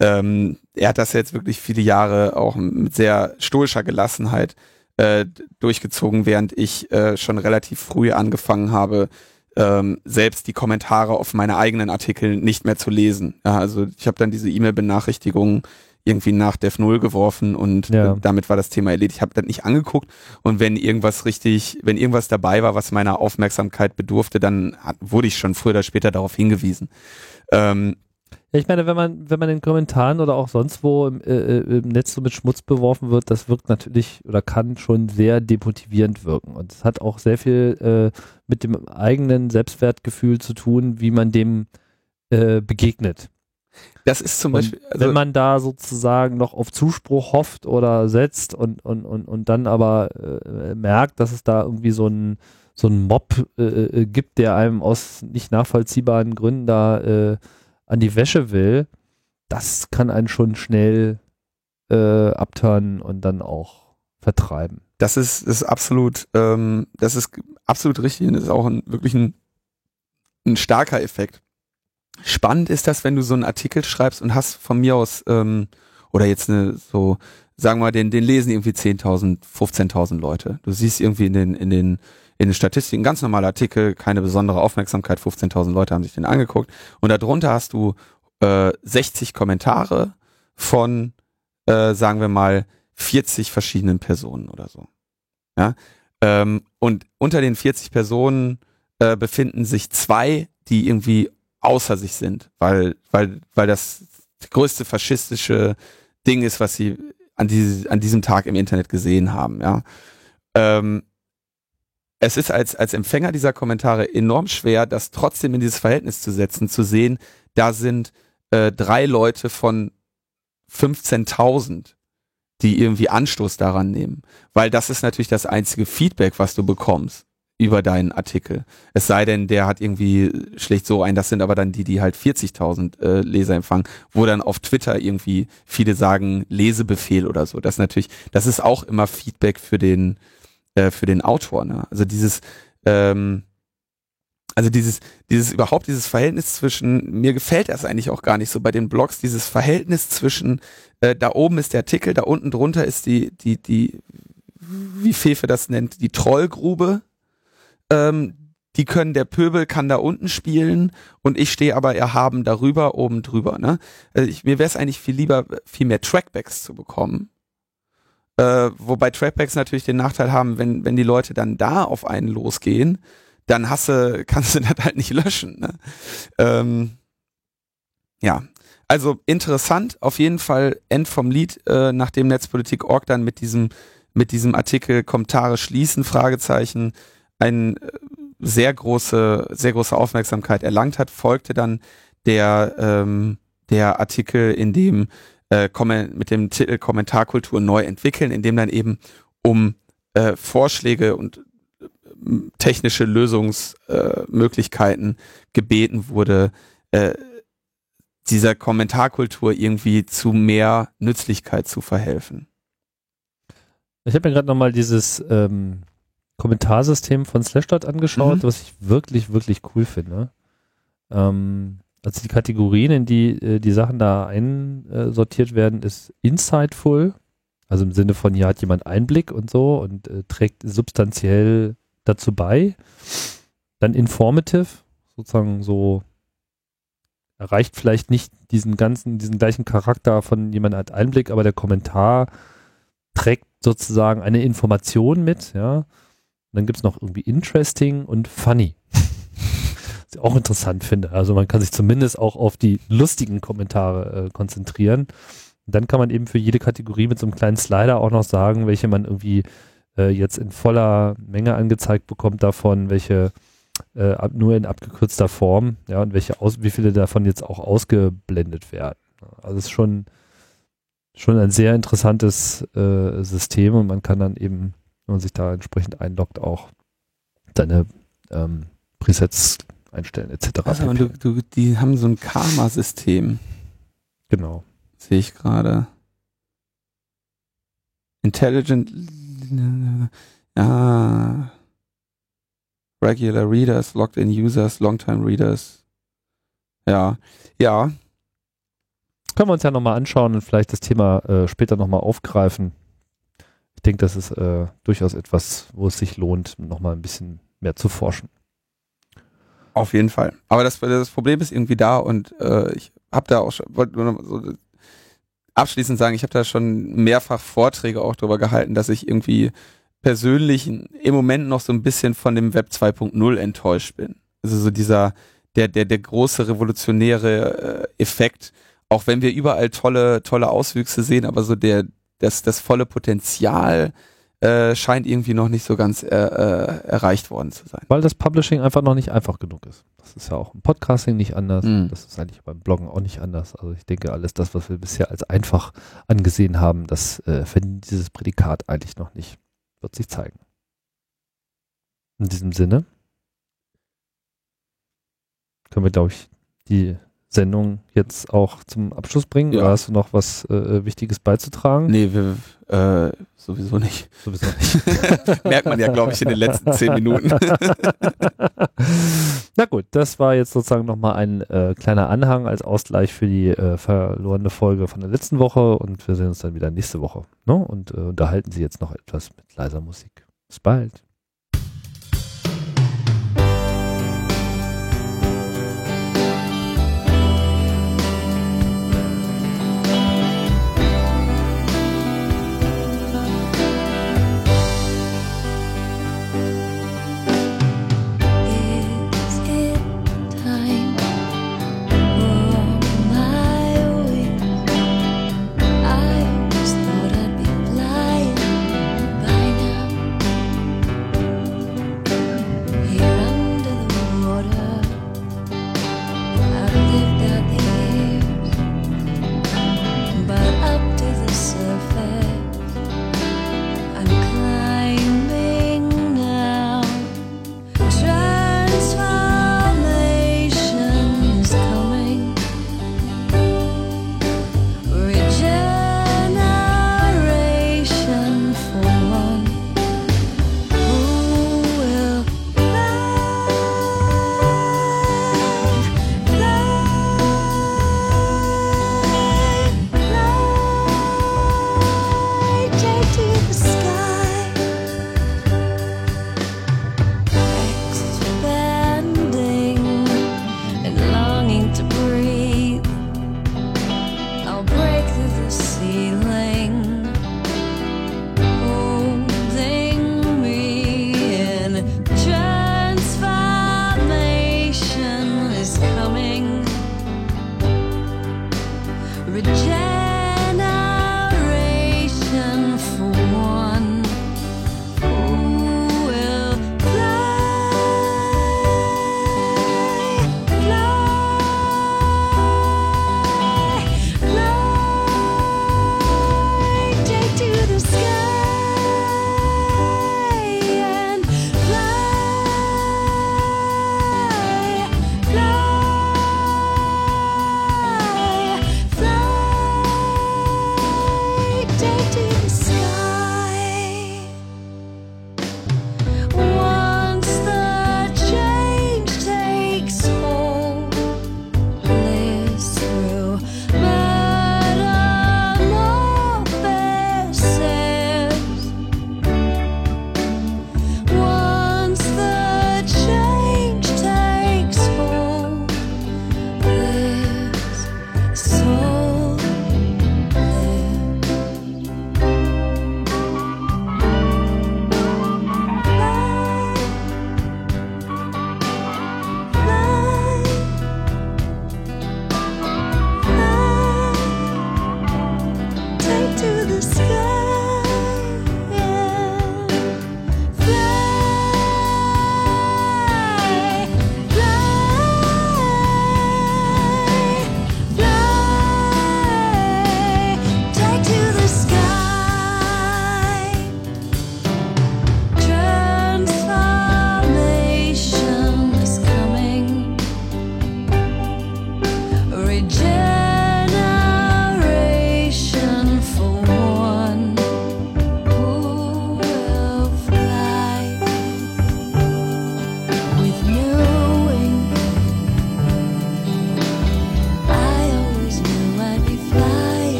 ähm, er hat das jetzt wirklich viele Jahre auch mit sehr stoischer Gelassenheit äh, durchgezogen, während ich äh, schon relativ früh angefangen habe, ähm, selbst die Kommentare auf meine eigenen Artikel nicht mehr zu lesen. Ja, also ich habe dann diese E-Mail-Benachrichtigungen irgendwie nach Dev 0 geworfen und ja. damit war das Thema erledigt. Ich habe das nicht angeguckt und wenn irgendwas richtig, wenn irgendwas dabei war, was meiner Aufmerksamkeit bedurfte, dann wurde ich schon früher oder später darauf hingewiesen. Ähm, ja, ich meine, wenn man, wenn man in Kommentaren oder auch sonst wo im, äh, äh, im Netz so mit Schmutz beworfen wird, das wirkt natürlich oder kann schon sehr demotivierend wirken. Und es hat auch sehr viel äh, mit dem eigenen Selbstwertgefühl zu tun, wie man dem äh, begegnet. Das ist zum und Beispiel. Also wenn man da sozusagen noch auf Zuspruch hofft oder setzt und, und, und, und dann aber äh, merkt, dass es da irgendwie so ein so ein Mob äh, äh, gibt, der einem aus nicht nachvollziehbaren Gründen da äh, an die Wäsche will, das kann einen schon schnell äh, abturnen und dann auch vertreiben. Das ist, ist absolut, ähm, das ist absolut richtig und das ist auch ein, wirklich ein, ein starker Effekt. Spannend ist das, wenn du so einen Artikel schreibst und hast von mir aus, ähm, oder jetzt eine so, sagen wir mal, den, den lesen irgendwie 10.000, 15.000 Leute. Du siehst irgendwie in den, in den, in den Statistiken, ganz normaler Artikel, keine besondere Aufmerksamkeit, 15.000 Leute haben sich den angeguckt. Und darunter hast du äh, 60 Kommentare von, äh, sagen wir mal, 40 verschiedenen Personen oder so. Ja. Ähm, und unter den 40 Personen äh, befinden sich zwei, die irgendwie außer sich sind, weil, weil, weil das größte faschistische Ding ist, was sie an, diese, an diesem Tag im Internet gesehen haben, ja. Ähm, es ist als, als Empfänger dieser Kommentare enorm schwer, das trotzdem in dieses Verhältnis zu setzen, zu sehen, da sind äh, drei Leute von 15.000, die irgendwie Anstoß daran nehmen. Weil das ist natürlich das einzige Feedback, was du bekommst über deinen Artikel. Es sei denn, der hat irgendwie schlecht so ein, das sind aber dann die, die halt 40.000 äh, Leser empfangen, wo dann auf Twitter irgendwie viele sagen Lesebefehl oder so. Das natürlich, das ist auch immer Feedback für den, äh, für den Autor. Ne? Also dieses, ähm, also dieses, dieses überhaupt dieses Verhältnis zwischen, mir gefällt das eigentlich auch gar nicht so bei den Blogs, dieses Verhältnis zwischen, äh, da oben ist der Artikel, da unten drunter ist die, die, die, wie Fefe das nennt, die Trollgrube ähm, die können, der Pöbel kann da unten spielen und ich stehe aber erhaben darüber, oben drüber. Ne? Also ich, mir wäre es eigentlich viel lieber, viel mehr Trackbacks zu bekommen. Äh, wobei Trackbacks natürlich den Nachteil haben, wenn, wenn die Leute dann da auf einen losgehen, dann hasse, kannst du das halt nicht löschen. Ne? Ähm, ja, also interessant, auf jeden Fall End vom Lied, äh, nachdem Netzpolitik.org dann mit diesem, mit diesem Artikel Kommentare schließen, Fragezeichen, ein äh, sehr große, sehr große Aufmerksamkeit erlangt hat, folgte dann der, ähm, der Artikel, in dem äh, mit dem Titel Kommentarkultur neu entwickeln, in dem dann eben um äh, Vorschläge und äh, technische Lösungsmöglichkeiten äh, gebeten wurde, äh, dieser Kommentarkultur irgendwie zu mehr Nützlichkeit zu verhelfen. Ich habe mir gerade nochmal dieses ähm, Kommentarsystem von Slashdot angeschaut, mhm. was ich wirklich, wirklich cool finde. Ähm, also die Kategorien, in die äh, die Sachen da einsortiert werden, ist insightful, also im Sinne von, hier hat jemand Einblick und so und äh, trägt substanziell dazu bei. Dann informative, sozusagen so erreicht vielleicht nicht diesen ganzen, diesen gleichen Charakter von jemand hat Einblick, aber der Kommentar trägt sozusagen eine Information mit, ja dann gibt es noch irgendwie interesting und funny. Was ich auch interessant finde. Also man kann sich zumindest auch auf die lustigen Kommentare äh, konzentrieren. Und dann kann man eben für jede Kategorie mit so einem kleinen Slider auch noch sagen, welche man irgendwie äh, jetzt in voller Menge angezeigt bekommt davon, welche äh, nur in abgekürzter Form, ja, und welche aus, wie viele davon jetzt auch ausgeblendet werden. Also es ist schon, schon ein sehr interessantes äh, System und man kann dann eben wenn man sich da entsprechend einloggt, auch deine ähm, Presets einstellen etc. Also, du, du, die haben so ein Karma-System. Genau. Sehe ich gerade. Intelligent, ja, Regular Readers, Logged in Users, Longtime Readers. Ja, ja. Können wir uns ja nochmal anschauen und vielleicht das Thema äh, später nochmal aufgreifen ich denke, das ist äh, durchaus etwas, wo es sich lohnt, nochmal ein bisschen mehr zu forschen. Auf jeden Fall. Aber das, das Problem ist irgendwie da und äh, ich habe da auch schon, wollte nur noch so abschließend sagen, ich habe da schon mehrfach Vorträge auch darüber gehalten, dass ich irgendwie persönlich im Moment noch so ein bisschen von dem Web 2.0 enttäuscht bin. Also so dieser, der, der, der große revolutionäre äh, Effekt, auch wenn wir überall tolle, tolle Auswüchse sehen, aber so der, das, das volle Potenzial äh, scheint irgendwie noch nicht so ganz äh, äh, erreicht worden zu sein. Weil das Publishing einfach noch nicht einfach genug ist. Das ist ja auch im Podcasting nicht anders. Mm. Das ist eigentlich beim Bloggen auch nicht anders. Also ich denke, alles das, was wir bisher als einfach angesehen haben, das äh, verdient dieses Prädikat eigentlich noch nicht. Wird sich zeigen. In diesem Sinne können wir, glaube ich, die Sendung jetzt auch zum Abschluss bringen? Ja. Oder hast du noch was äh, äh, Wichtiges beizutragen? Nee, wir, äh, sowieso nicht. Sowieso nicht. Merkt man ja, glaube ich, in den letzten zehn Minuten. Na gut, das war jetzt sozusagen nochmal ein äh, kleiner Anhang als Ausgleich für die äh, verlorene Folge von der letzten Woche und wir sehen uns dann wieder nächste Woche. Ne? Und äh, unterhalten Sie jetzt noch etwas mit leiser Musik. Bis bald.